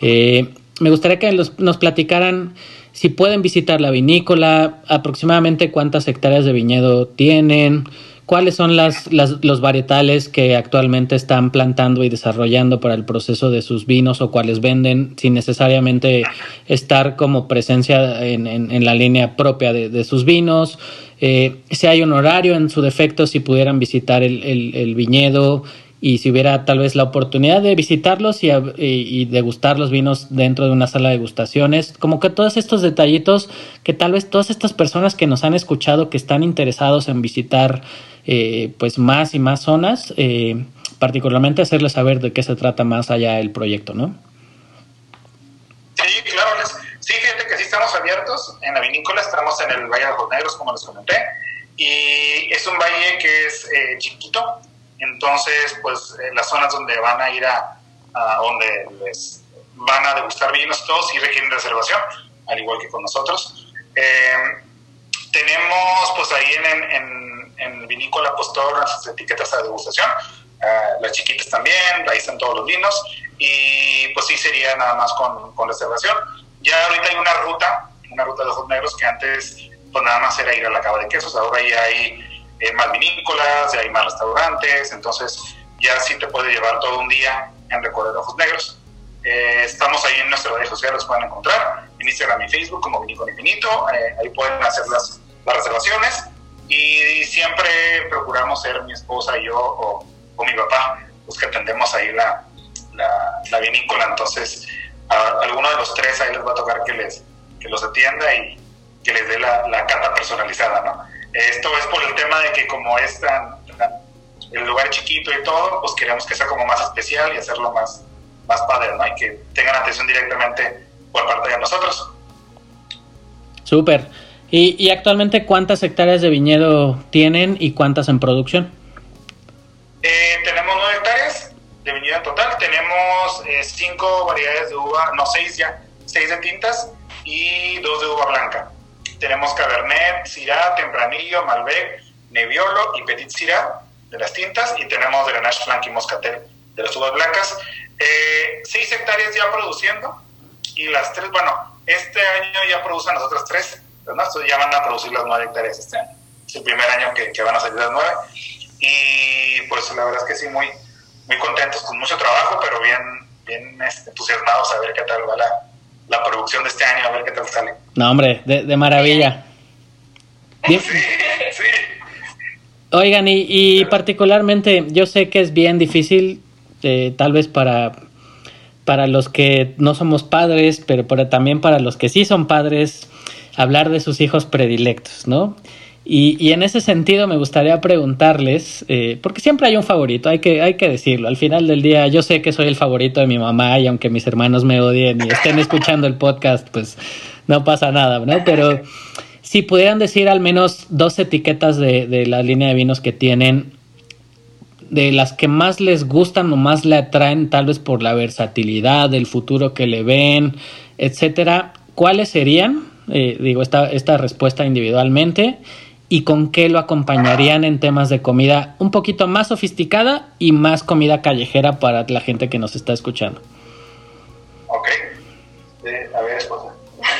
[SPEAKER 3] eh, me gustaría que los, nos platicaran si pueden visitar la vinícola, aproximadamente cuántas hectáreas de viñedo tienen, cuáles son las, las, los varietales que actualmente están plantando y desarrollando para el proceso de sus vinos o cuáles venden, sin necesariamente estar como presencia en, en, en la línea propia de, de sus vinos. Eh, si hay un horario en su defecto, si pudieran visitar el, el, el viñedo y si hubiera tal vez la oportunidad de visitarlos y, y, degustar los vinos dentro de una sala de degustaciones, como que todos estos detallitos que tal vez todas estas personas que nos han escuchado que están interesados en visitar eh, pues más y más zonas, eh, particularmente hacerles saber de qué se trata más allá el proyecto, ¿no?
[SPEAKER 5] Sí, claro, sí estamos abiertos en la vinícola, estamos en el Valle de los Negros, como les comenté, y es un valle que es eh, chiquito, entonces, pues eh, las zonas donde van a ir a, donde les van a degustar vinos todos y requieren reservación, al igual que con nosotros. Eh, tenemos pues ahí en, en, en Vinícola pues todas las etiquetas de degustación, uh, las chiquitas también, ahí están todos los vinos y pues sí sería nada más con, con reservación. Ya ahorita hay una ruta, una ruta de ojos negros que antes pues nada más era ir a la cava de quesos, ahora ya hay eh, más vinícolas, ya hay más restaurantes, entonces ya sí te puede llevar todo un día en recorrer ojos negros. Eh, estamos ahí en nuestras redes sociales, los pueden encontrar. En Instagram y Facebook como Vinícola Infinito, eh, ahí pueden hacer las, las reservaciones. Y siempre procuramos ser mi esposa y yo o, o mi papá los que atendemos ahí la, la, la vinícola, entonces a, alguno de los tres ahí les va a tocar que les que los atienda y que les dé la, la cata personalizada, ¿no? Esto es por el tema de que como es tan, el lugar chiquito y todo, pues queremos que sea como más especial y hacerlo más, más padre, ¿no? Y que tengan atención directamente por parte de nosotros.
[SPEAKER 3] Súper. ¿Y, ¿Y, actualmente cuántas hectáreas de viñedo tienen y cuántas en producción?
[SPEAKER 5] Eh, tenemos nueve hectáreas de viñedo en total. Tenemos eh, cinco variedades de uva, no seis ya, seis de tintas y dos de uva blanca. Tenemos Cabernet, Syrah, Tempranillo, Malbec, Nebbiolo y Petit Syrah de las tintas y tenemos Grenache Blanc y Moscatel de las uvas blancas. Eh, seis hectáreas ya produciendo y las tres, bueno, este año ya producen las otras tres, ¿no? Entonces ya van a producir las nueve hectáreas este año. Es el primer año que, que van a salir las nueve y pues la verdad es que sí, muy, muy contentos, con mucho trabajo, pero bien, bien este, entusiasmados a ver qué tal va la, la producción de este año, a ver qué tal sale.
[SPEAKER 3] No, hombre, de, de maravilla.
[SPEAKER 5] Sí, sí.
[SPEAKER 3] Oigan, y, y, particularmente, yo sé que es bien difícil, eh, tal vez para, para los que no somos padres, pero para, también para los que sí son padres, hablar de sus hijos predilectos, ¿no? Y, en ese sentido me gustaría preguntarles, eh, porque siempre hay un favorito, hay que, hay que decirlo, al final del día yo sé que soy el favorito de mi mamá y aunque mis hermanos me odien y estén escuchando el podcast, pues no pasa nada, ¿no? Pero si pudieran decir al menos dos etiquetas de, de, la línea de vinos que tienen, de las que más les gustan o más le atraen, tal vez por la versatilidad, el futuro que le ven, etcétera, ¿cuáles serían? Eh, digo, esta, esta respuesta individualmente y con qué lo acompañarían en temas de comida un poquito más sofisticada y más comida callejera para la gente que nos está escuchando.
[SPEAKER 5] Ok. Eh, a ver, esposa.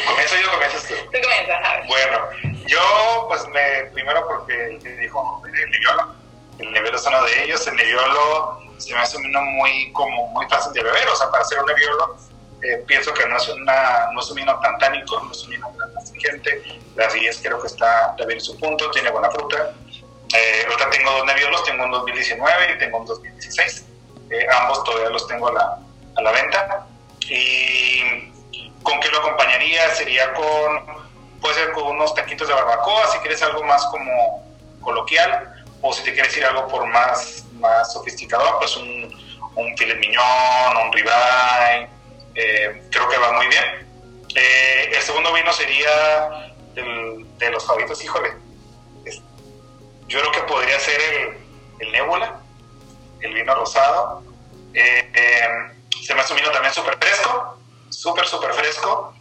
[SPEAKER 5] ¿Comienzo yo o comienzas tú?
[SPEAKER 4] Tú comienzas, a ver.
[SPEAKER 5] Bueno, yo, pues, me, primero porque dijo el Nebbiolo. El Nebbiolo es uno de ellos. El Nebbiolo se me hace un vino muy, como, muy fácil de beber. O sea, para hacer un Nebbiolo, eh, pienso que no es, una, no es un vino tan tánico, no es un vino tan astringente. La acidez creo que está bien en su punto, tiene buena fruta. Eh, ahorita tengo dos Nebbiolos, tengo un 2019 y tengo un 2016. Eh, ambos todavía los tengo a la, a la venta. Y con qué lo acompañaría sería con, puede ser con unos taquitos de barbacoa, si quieres algo más como coloquial, o si te quieres ir algo por más, más sofisticado, pues un, un filet mignon, un ribeye, eh, creo que va muy bien. Eh, el segundo vino sería de los favoritos, híjole. Es, yo creo que podría ser el, el Nebula, el vino rosado. Eh, se me hace un vino también súper fresco, súper, súper fresco.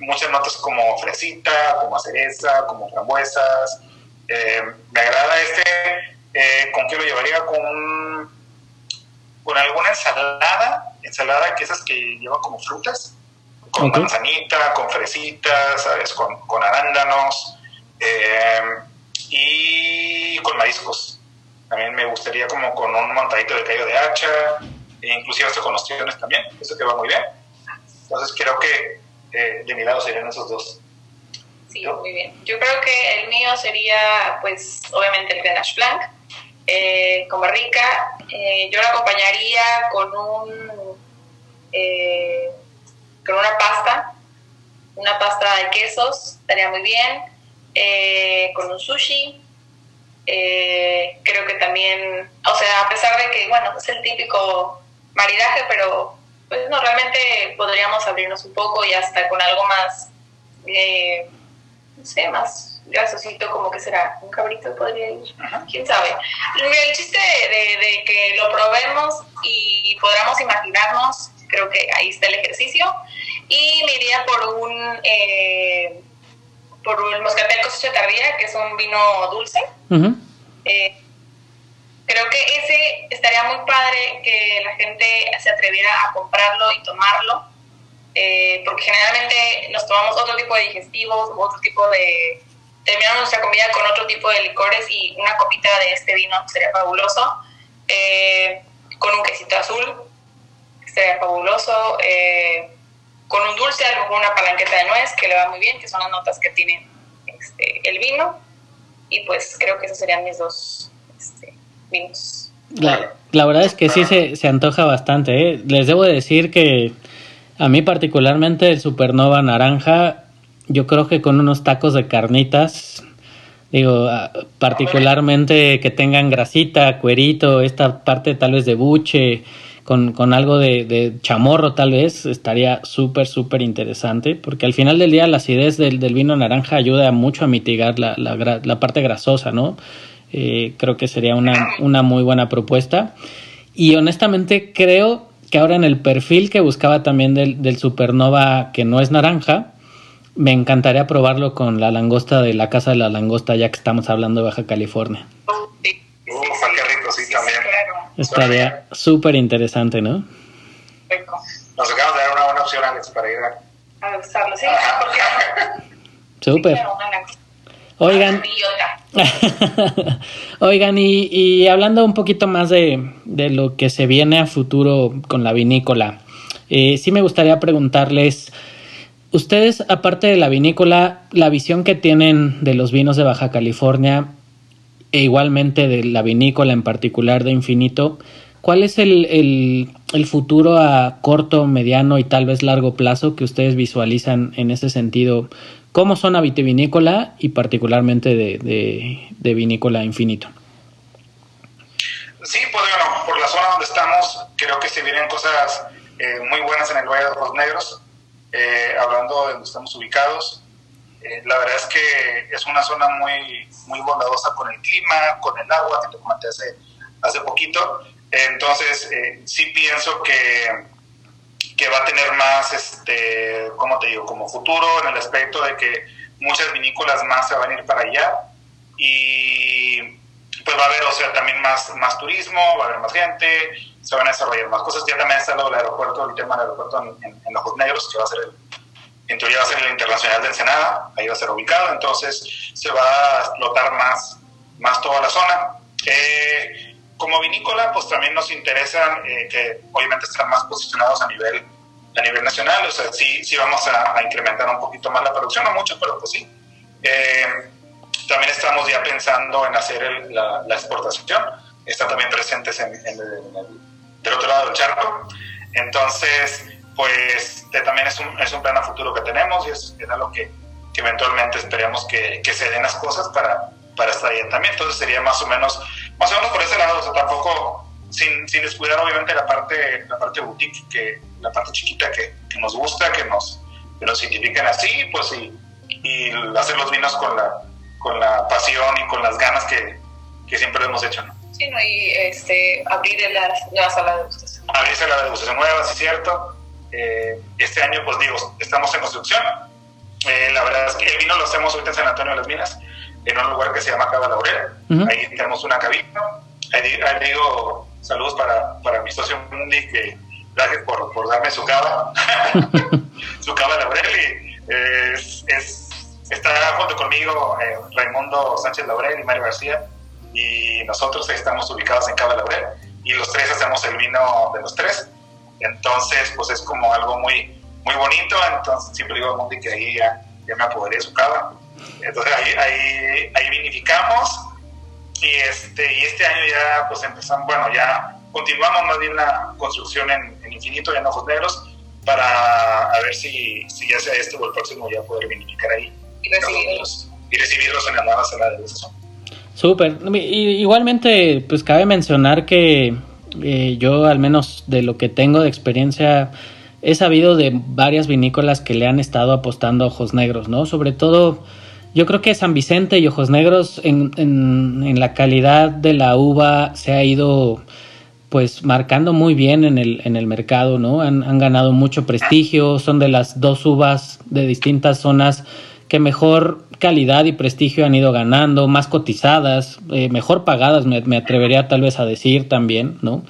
[SPEAKER 5] muchas notas como fresita, como cereza, como frambuesas. me agrada este. ¿Con qué lo llevaría? Con, con alguna ensalada ensalada que esas que llevan como frutas, con okay. manzanita, con fresitas, ¿sabes? Con, con arándanos eh, y con mariscos. También me gustaría como con un montadito de callo de hacha, e inclusive hasta con ostiones también, eso que va muy bien. Entonces creo que eh, de mi lado serían esos dos.
[SPEAKER 4] Sí, muy bien. Yo creo que el mío sería, pues, obviamente el Grenache Blanc, eh, como rica. Eh, yo lo acompañaría con un eh, con una pasta, una pasta de quesos, estaría muy bien, eh, con un sushi, Eh, creo que también, o sea, a pesar de que, bueno, es el típico maridaje, pero pues no, realmente podríamos abrirnos un poco y hasta con algo más, no sé, más grasosito, como que será, un cabrito podría ir, quién sabe. El chiste de, de que lo probemos y podamos imaginarnos, creo que ahí está el ejercicio, y me iría por un... Eh, por el Moscatel Cosecha Tardía, que es un vino dulce. eh, creo que ese estaría muy padre que la gente se atreviera a comprarlo y tomarlo, eh, porque generalmente nos tomamos otro tipo de digestivos, otro tipo de... Terminamos nuestra comida con otro tipo de licores y una copita de este vino sería fabuloso, eh, con un quesito azul, sería fabuloso. Eh, con un dulce, a lo una palanqueta de nuez que le va muy bien, que son las notas que tiene este, el vino. Y pues creo que esos serían mis dos este, vinos.
[SPEAKER 3] La, la, verdad es que sí se, se antoja bastante. ¿eh? Les debo decir que a mí particularmente el Supernova Naranja, yo creo que con unos tacos de carnitas, digo, particularmente que tengan grasita, cuerito, esta parte tal vez de buche con, con algo de, de, chamorro tal vez, estaría súper, súper interesante, porque al final del día la acidez del, del vino naranja ayuda mucho a mitigar la, la, la parte grasosa, ¿no? Eh, creo que sería una, una muy buena propuesta. Y honestamente creo que ahora en el perfil que buscaba también del, del supernova que no es naranja, me encantaría probarlo con la langosta de la casa de la langosta, ya que estamos hablando de Baja California.
[SPEAKER 5] Sí. Ufa, qué rico, sí, también.
[SPEAKER 3] Estaría súper interesante, ¿no?
[SPEAKER 4] Rico.
[SPEAKER 5] Nos acabamos de dar una buena opción, Alex, para ir a...
[SPEAKER 4] A sí, porque <laughs>
[SPEAKER 3] Súper. Oigan, <laughs> oigan, y, y, hablando un poquito más de, de, lo que se viene a futuro con la vinícola, eh, sí me gustaría preguntarles, ustedes, aparte de la vinícola, la visión que tienen de los vinos de Baja California, e igualmente de la vinícola en particular de Infinito, ¿cuál es el, el, el, futuro a corto, mediano y tal vez largo plazo que ustedes visualizan en ese sentido como zona vitivinícola y particularmente de, de, de vinícola Infinito?
[SPEAKER 5] Sí, pues bueno, por la zona donde estamos, creo que se vienen cosas eh, muy buenas en el Valle de los Negros, eh, hablando de donde estamos ubicados. Eh, la verdad es que es una zona muy, muy bondadosa con el clima, con el agua, que te comenté hace, hace poquito. Entonces, eh, sí pienso que, que va a tener más, este, ¿cómo te digo?, como futuro en el aspecto de que muchas vinícolas más se van a ir para allá y pues va a haber, o sea, también más, más turismo, va a haber más gente, se van a desarrollar más cosas. Ya también está lo del aeropuerto, el tema del aeropuerto en, en, en Ojos Negros, que va a ser el, en teoría va a ser el Internacional de Ensenada, ahí va a ser ubicado, entonces se va a explotar más, más toda la zona. Eh, como vinícola, pues también nos interesan eh, que obviamente están más posicionados a nivel, a nivel nacional, o sea, sí, sí vamos a, a incrementar un poquito más la producción, no mucho, pero pues sí. Eh, también estamos ya pensando en hacer el, la, la, exportación, están también presentes en, en, en el, del otro lado del charco, entonces pues también es un, es un plan a futuro que tenemos y es, es algo que, eventualmente esperamos que, que, se den las cosas para, para estar ahí también. Entonces sería más o menos, más o menos por ese lado, o sea, tampoco sin, sin descuidar obviamente la parte, la parte boutique, que, la parte chiquita que, que nos gusta, que nos, que nos identifiquen así, pues y, y hacer los vinos con la, con la pasión y con las ganas que, que siempre hemos hecho. ¿no?
[SPEAKER 4] Sí, ¿no? y este, abrir las nuevas salas de degustación.
[SPEAKER 5] Abrirse la degustación nueva, sí cierto eh, este año, pues digo, estamos en construcción. Eh, la verdad es que el vino lo hacemos ahorita en San Antonio de las Minas, en un lugar que se llama Cava Laurel. Uh -huh. Ahí tenemos una cabina. Ahí, ahí, digo saludos para, para mi socio Mundi, que gracias por, por darme su cava, <laughs> <laughs> su cava Laurel. Y, eh, es, es, está junto conmigo eh, Raimundo Sánchez Laurel y Mario García. Y nosotros estamos ubicados en Cava Laurel. Y los tres hacemos el vino de los tres. Entonces, pues es como algo muy, muy bonito. Entonces, siempre digo a Mundi que ahí ya, ya me apoderé de su cava. Entonces, ahí, ahí, ahí vinificamos. Y este, y este año ya, pues empezamos, bueno, ya continuamos más bien la construcción en, en Infinito, ya en Ojos Negros, para a ver si, si ya sea este o el próximo ya poder vinificar ahí.
[SPEAKER 4] Y recibirlos.
[SPEAKER 5] Y recibirlos en la nueva sala de degustación.
[SPEAKER 3] Súper. Igualmente, pues cabe mencionar que eh, yo, al menos de lo que tengo de experiencia, he sabido de varias vinícolas que le han estado apostando a ojos negros, ¿no? Sobre todo, yo creo que San Vicente y Ojos Negros en, en, la calidad de la uva se ha ido pues marcando muy bien en el, en el mercado, ¿no? Han, han ganado mucho prestigio, son de las dos uvas de distintas zonas que mejor calidad y prestigio han ido ganando, más cotizadas, eh, mejor pagadas, me, atrevería tal vez a decir también, ¿no?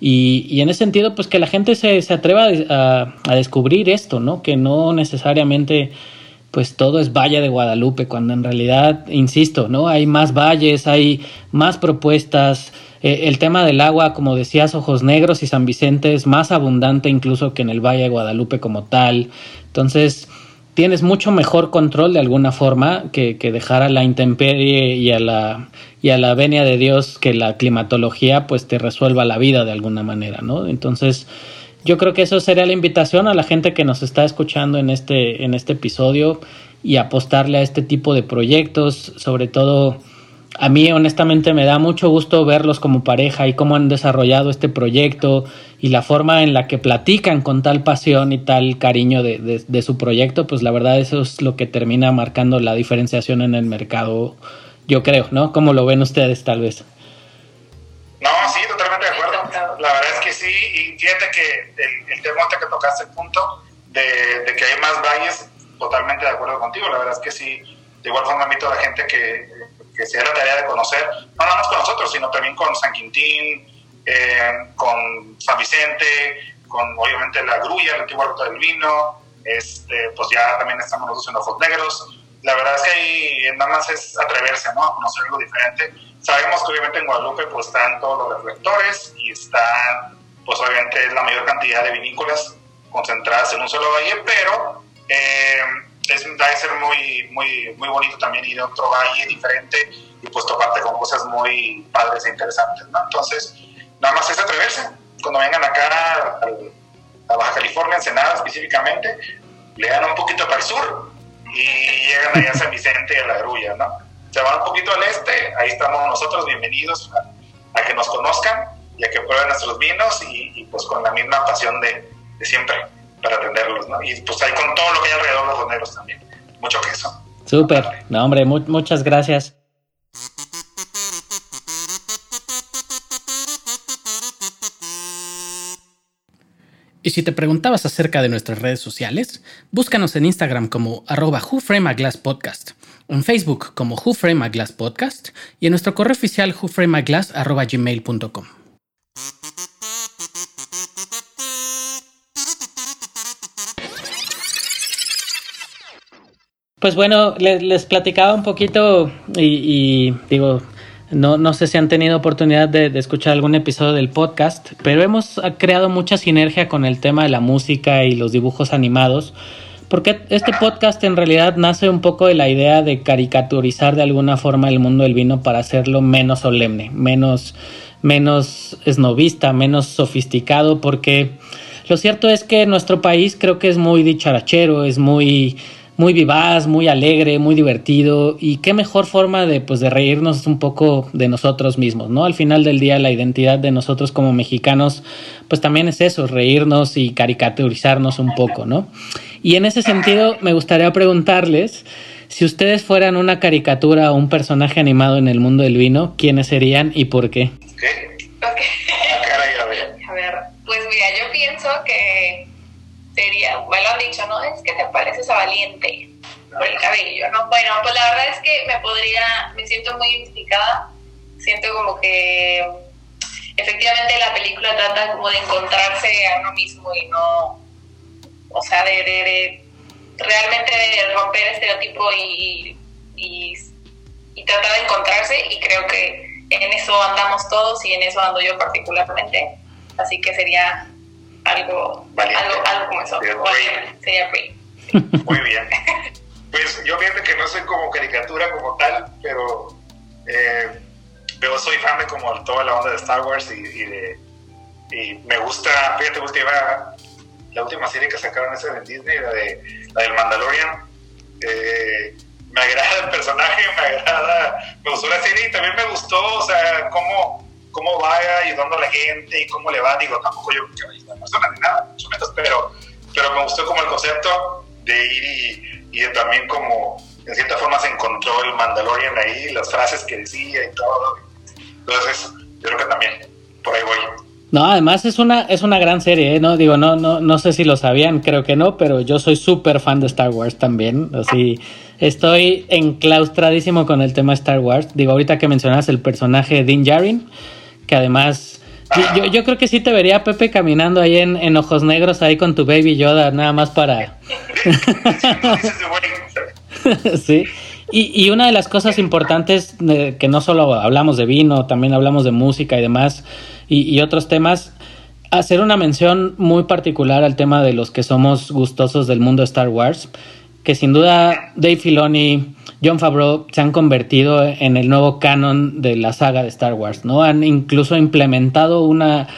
[SPEAKER 3] Y, y en ese sentido, pues que la gente se, se atreva a, a, descubrir esto, ¿no? Que no necesariamente pues todo es Valle de Guadalupe, cuando en realidad, insisto, ¿no? Hay más valles, hay más propuestas. Eh, el tema del agua, como decías, Ojos Negros y San Vicente es más abundante incluso que en el Valle de Guadalupe como tal. Entonces, tienes mucho mejor control de alguna forma que, que dejar a la intemperie y a la, y a la venia de Dios que la climatología pues te resuelva la vida de alguna manera, ¿no? Entonces, yo creo que eso sería la invitación a la gente que nos está escuchando en este, en este episodio y apostarle a este tipo de proyectos, sobre todo a mí honestamente me da mucho gusto verlos como pareja y cómo han desarrollado este proyecto y la forma en la que platican con tal pasión y tal cariño de, de, su proyecto, pues la verdad eso es lo que termina marcando la diferenciación en el mercado, yo creo, ¿no? ¿Cómo lo ven ustedes tal vez?
[SPEAKER 5] No, sí, totalmente de acuerdo. La verdad es que sí, y fíjate que el, el tema que tocaste el punto de, de, que hay más valles, totalmente de acuerdo contigo. La verdad es que sí, de igual forma invito a la gente que, que se dé la tarea de conocer, no nada más con nosotros, sino también con San Quintín, eh, con San Vicente, con obviamente la grulla, la antigua ruta del vino, este, pues ya también estamos nosotros en Ojos Negros. La verdad es que ahí nada más es atreverse, ¿no? A conocer algo diferente. Sabemos que obviamente en Guadalupe pues están todos los reflectores y están, pues obviamente la mayor cantidad de vinícolas concentradas en un solo valle, pero eh, es, va a ser muy, muy, muy bonito también ir a otro valle diferente y pues toparte con cosas muy padres e interesantes, ¿no? Entonces, nada más es atreverse. Cuando vengan acá a, Baja California, Ensenada específicamente, le dan un poquito para el sur y llegan allá a San Vicente y a La Grulla, ¿no? Se van un poquito al este, ahí estamos nosotros, bienvenidos a, que nos conozcan y a que prueben nuestros vinos y, pues con la misma pasión de, siempre para atenderlos, ¿no? Y pues ahí con todo lo que hay alrededor los negros también, mucho queso.
[SPEAKER 3] Súper, no hombre, mu muchas gracias. Y si te preguntabas acerca de nuestras redes sociales, búscanos en Instagram como arroba Podcast, en Facebook como Podcast y en nuestro correo oficial whoframeaglass.gmail.com. Pues bueno, les, platicaba un poquito y, digo, no, no, sé si han tenido oportunidad de, de, escuchar algún episodio del podcast, pero hemos creado mucha sinergia con el tema de la música y los dibujos animados, porque este podcast en realidad nace un poco de la idea de caricaturizar de alguna forma el mundo del vino para hacerlo menos solemne, menos, menos esnovista, menos sofisticado, porque lo cierto es que nuestro país creo que es muy dicharachero, es muy muy vivaz, muy alegre, muy divertido y qué mejor forma de pues de reírnos un poco de nosotros mismos, ¿no? Al final del día la identidad de nosotros como mexicanos pues también es eso, reírnos y caricaturizarnos un poco, ¿no? Y en ese sentido me gustaría preguntarles si ustedes fueran una caricatura o un personaje animado en el mundo del vino, ¿quiénes serían y por qué?
[SPEAKER 4] Okay. Sería, me lo han dicho, ¿no? Es que te pareces a Valiente por el cabello, ¿no? Bueno, pues la verdad es que me podría, me siento muy identificada, siento como que efectivamente la película trata como de encontrarse a uno mismo y no, o sea, de, de, realmente de romper estereotipo y, y tratar de encontrarse y creo que en eso andamos todos y en eso ando yo particularmente, así que sería algo, Valiente. algo, algo como eso. Sería. <laughs>
[SPEAKER 5] Muy bien. Pues yo fíjate que no soy como caricatura como tal, pero, eh, pero soy fan de como toda la onda de Star Wars y, y de y me gusta, fíjate, última, la última serie que sacaron esa en Disney, la, de, la del Mandalorian, eh, me agrada el personaje, <laughs> me agrada, me gustó la serie y también me gustó, o sea, cómo, cómo va ayudando a la gente y cómo le va. Digo, tampoco yo que vaya a persona ni nada, mucho menos, pero, pero me gustó como el concepto de ir y, y también como en cierta forma se encontró el Mandalorian ahí, las frases que decía y todo. Entonces, yo creo que también por ahí voy.
[SPEAKER 3] No, además es una, es una gran serie, ¿eh? ¿no? Digo, no, no, no sé si lo sabían, creo que no, pero yo soy súper fan de Star Wars también. Así, estoy enclaustradísimo con el tema Star Wars. Digo, ahorita que mencionas el personaje de Din Djarin, que además yo, yo, creo que sí te vería Pepe caminando ahí en, en, ojos negros ahí con tu baby Yoda, nada más para. sí. <laughs> Y, y, una de las cosas importantes que no solo hablamos de vino, también hablamos de música y demás, y, y, otros temas, hacer una mención muy particular al tema de los que somos gustosos del mundo Star Wars, que sin duda Dave Filoni, John Favreau se han convertido en el nuevo canon de la saga de Star Wars, ¿no? Han incluso implementado una,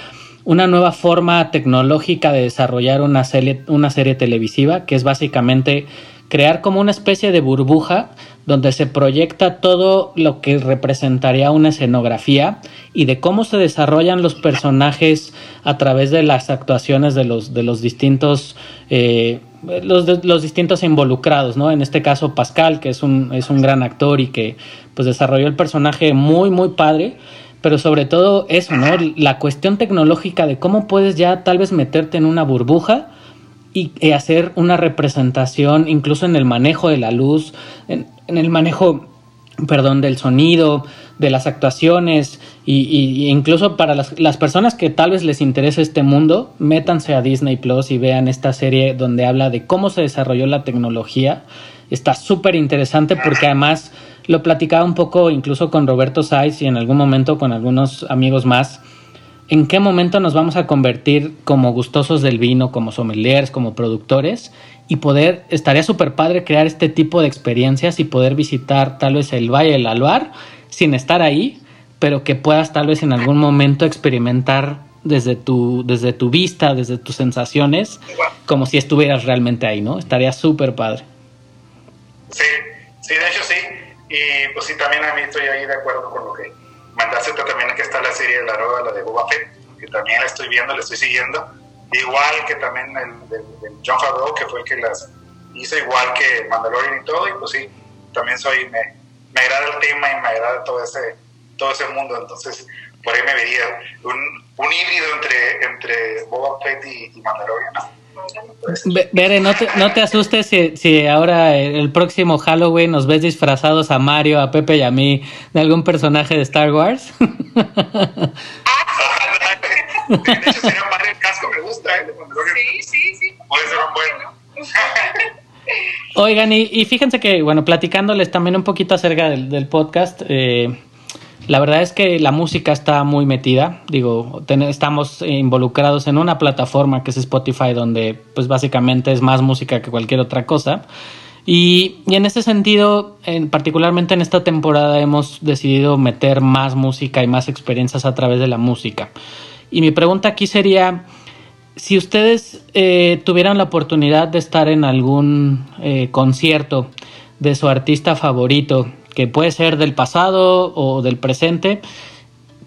[SPEAKER 3] una nueva forma tecnológica de desarrollar una serie, una serie televisiva, que es básicamente crear como una especie de burbuja donde se proyecta todo lo que representaría una escenografía y de cómo se desarrollan los personajes a través de las actuaciones de los, de los distintos eh, los, los distintos involucrados, ¿no? En este caso Pascal, que es un, es un gran actor y que pues desarrolló el personaje muy, muy padre, pero sobre todo eso, ¿no? La cuestión tecnológica de cómo puedes ya tal vez meterte en una burbuja y, hacer una representación incluso en el manejo de la luz, en el manejo, perdón, del sonido, de las actuaciones y, incluso para las, las, personas que tal vez les interese este mundo, métanse a Disney Plus y vean esta serie donde habla de cómo se desarrolló la tecnología. Está súper interesante porque además lo platicaba un poco incluso con Roberto Saiz y en algún momento con algunos amigos más. ¿En qué momento nos vamos a convertir como gustosos del vino, como sommeliers, como productores? Y poder, estaría súper padre crear este tipo de experiencias y poder visitar tal vez el Valle del Alvar sin estar ahí, pero que puedas tal vez en algún momento experimentar desde tu, desde tu vista, desde tus sensaciones, como si estuvieras realmente ahí, ¿no? Estaría súper padre.
[SPEAKER 5] Sí, sí, de hecho sí. Y pues sí, también a mí estoy ahí de acuerdo con lo que mandaste también que está la serie de la nueva, la de Boba Fett, que también la estoy viendo, la estoy siguiendo. Igual que también el de John Favreau, que fue el que las hizo, igual que Mandalorian y todo, y pues sí, también soy, me, me agrada el tema y me agrada todo ese, todo ese mundo, entonces por ahí me vería un, un híbrido entre, entre Boba Fett y, y Mandalorian.
[SPEAKER 3] Bere, no te, no te asustes si, si, ahora el próximo Halloween nos ves disfrazados a Mario, a Pepe y a mí de algún personaje de Star Wars.
[SPEAKER 5] de hecho, sería Mario el casco, me gusta. ¿eh?
[SPEAKER 4] Sí, sí, sí.
[SPEAKER 5] Puede ser un buen.
[SPEAKER 3] Oigan, y, y, fíjense que, bueno, platicándoles también un poquito acerca del, del podcast, eh, la verdad es que la música está muy metida. Digo, estamos involucrados en una plataforma que es Spotify, donde pues básicamente es más música que cualquier otra cosa. Y, y en ese sentido, en, particularmente en esta temporada, hemos decidido meter más música y más experiencias a través de la música. Y mi pregunta aquí sería, si ustedes eh, tuvieran la oportunidad de estar en algún eh, concierto de su artista favorito, que puede ser del pasado o del presente,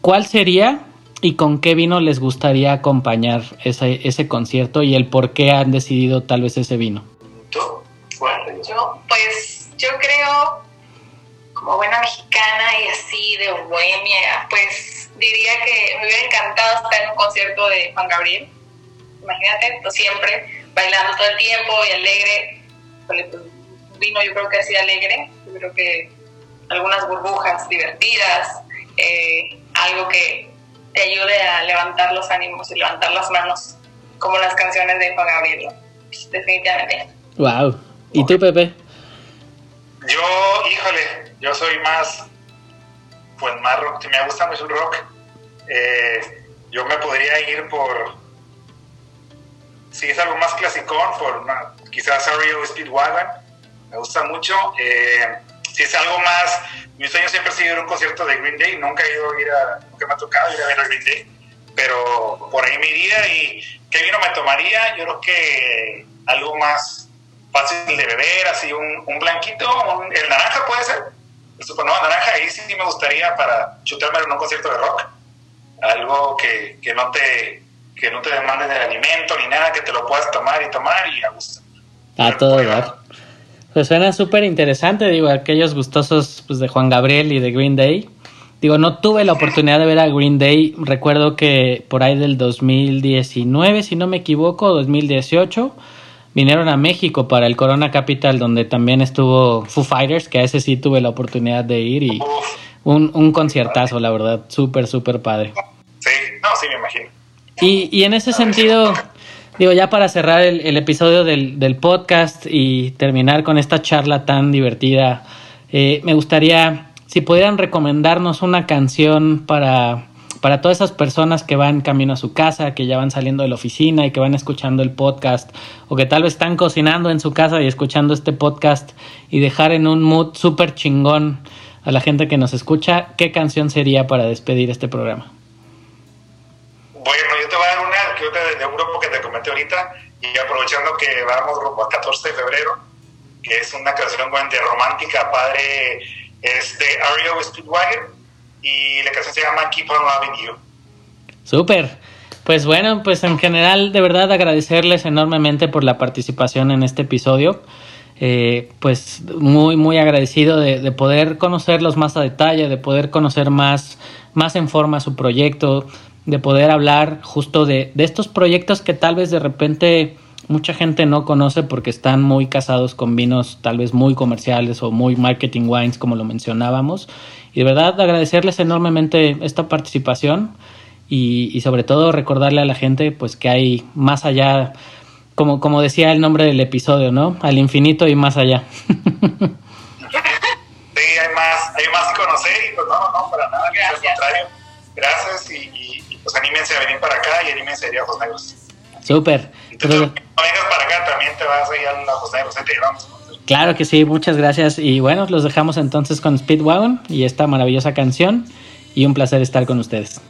[SPEAKER 3] ¿cuál sería y con qué vino les gustaría acompañar ese, ese concierto y el por qué han decidido tal vez ese vino?
[SPEAKER 4] Yo, pues, yo creo, como buena mexicana y así de bohemia, pues diría que me hubiera encantado estar en un concierto de Juan Gabriel. Imagínate, pues, siempre bailando todo el tiempo y alegre. Pues, vino yo creo que así alegre. Yo creo que algunas burbujas divertidas, eh, algo que te ayude a levantar los ánimos y levantar las manos, como las canciones de Juan Gabriel. Pues, definitivamente.
[SPEAKER 3] Wow. ¿Y tú, Pepe?
[SPEAKER 5] Yo, híjole, yo soy más, pues más rock, me gusta mucho el rock. Eh, yo me podría ir por, si es algo más clasicón, por una, quizás Ario Speedwagon, me gusta mucho. Eh, si es algo más, mi sueño siempre ha sido ir a un concierto de Green Day, nunca he ido a ir a, nunca me ha tocado ir a ver a Green Day, pero por ahí me iría y ¿qué vino me tomaría? Yo creo que algo más fácil de beber, así un, un blanquito, el naranja puede ser, el supernova naranja, ahí sí me gustaría para chutarme en un concierto de rock, algo que, que no te que no te demande de alimento ni nada, que te lo puedas tomar y tomar y a gusto.
[SPEAKER 3] A todo dar. Pues suena súper interesante, digo, aquellos gustosos pues, de Juan Gabriel y de Green Day. Digo, no tuve la oportunidad de ver a Green Day. Recuerdo que por ahí del 2019, si no me equivoco, 2018, vinieron a México para el Corona Capital, donde también estuvo Foo Fighters, que a ese sí tuve la oportunidad de ir y un, un conciertazo, la verdad, súper, súper padre.
[SPEAKER 5] Sí, no, sí, me imagino.
[SPEAKER 3] Y, y en ese sentido, digo, ya para cerrar el, episodio del, podcast y terminar con esta charla tan divertida, eh, me gustaría, si pudieran recomendarnos una canción para, para todas esas personas que van camino a su casa, que ya van saliendo de la oficina y que van escuchando el podcast, o que tal vez están cocinando en su casa y escuchando este podcast y dejar en un mood súper chingón a la gente que nos escucha, ¿qué canción sería para despedir este programa?
[SPEAKER 5] Bueno, yo te voy a que de, de un grupo que te comenté ahorita y aprovechando que vamos rumbo al 14 de febrero, que es una canción de romántica, padre, es de Ario Speedwagon y la canción se llama Keep on Loving You.
[SPEAKER 3] Súper. Pues bueno, pues en general de verdad agradecerles enormemente por la participación en este episodio. Eh, pues muy muy agradecido de, de, poder conocerlos más a detalle, de poder conocer más, más en forma su proyecto, de poder hablar justo de, de, estos proyectos que tal vez de repente mucha gente no conoce porque están muy casados con vinos tal vez muy comerciales o muy marketing wines como lo mencionábamos. Y de verdad agradecerles enormemente esta participación y, y sobre todo recordarle a la gente pues que hay más allá, como, como decía el nombre del episodio, ¿no? Al infinito y más allá. <laughs>
[SPEAKER 5] sí, hay más, hay más que conocer y pues no, no, para nada,
[SPEAKER 4] Gracias.
[SPEAKER 5] al contrario. Gracias y, y pues anímense a venir para acá y anímense a ir a Ojos Negros.
[SPEAKER 3] Súper.
[SPEAKER 5] Entonces, no vengas para acá, también te vas a ir a Ojos Negros, te llevamos.
[SPEAKER 3] Claro que sí, muchas gracias. Y bueno, los dejamos entonces con Speedwagon y esta maravillosa canción. Y un placer estar con ustedes.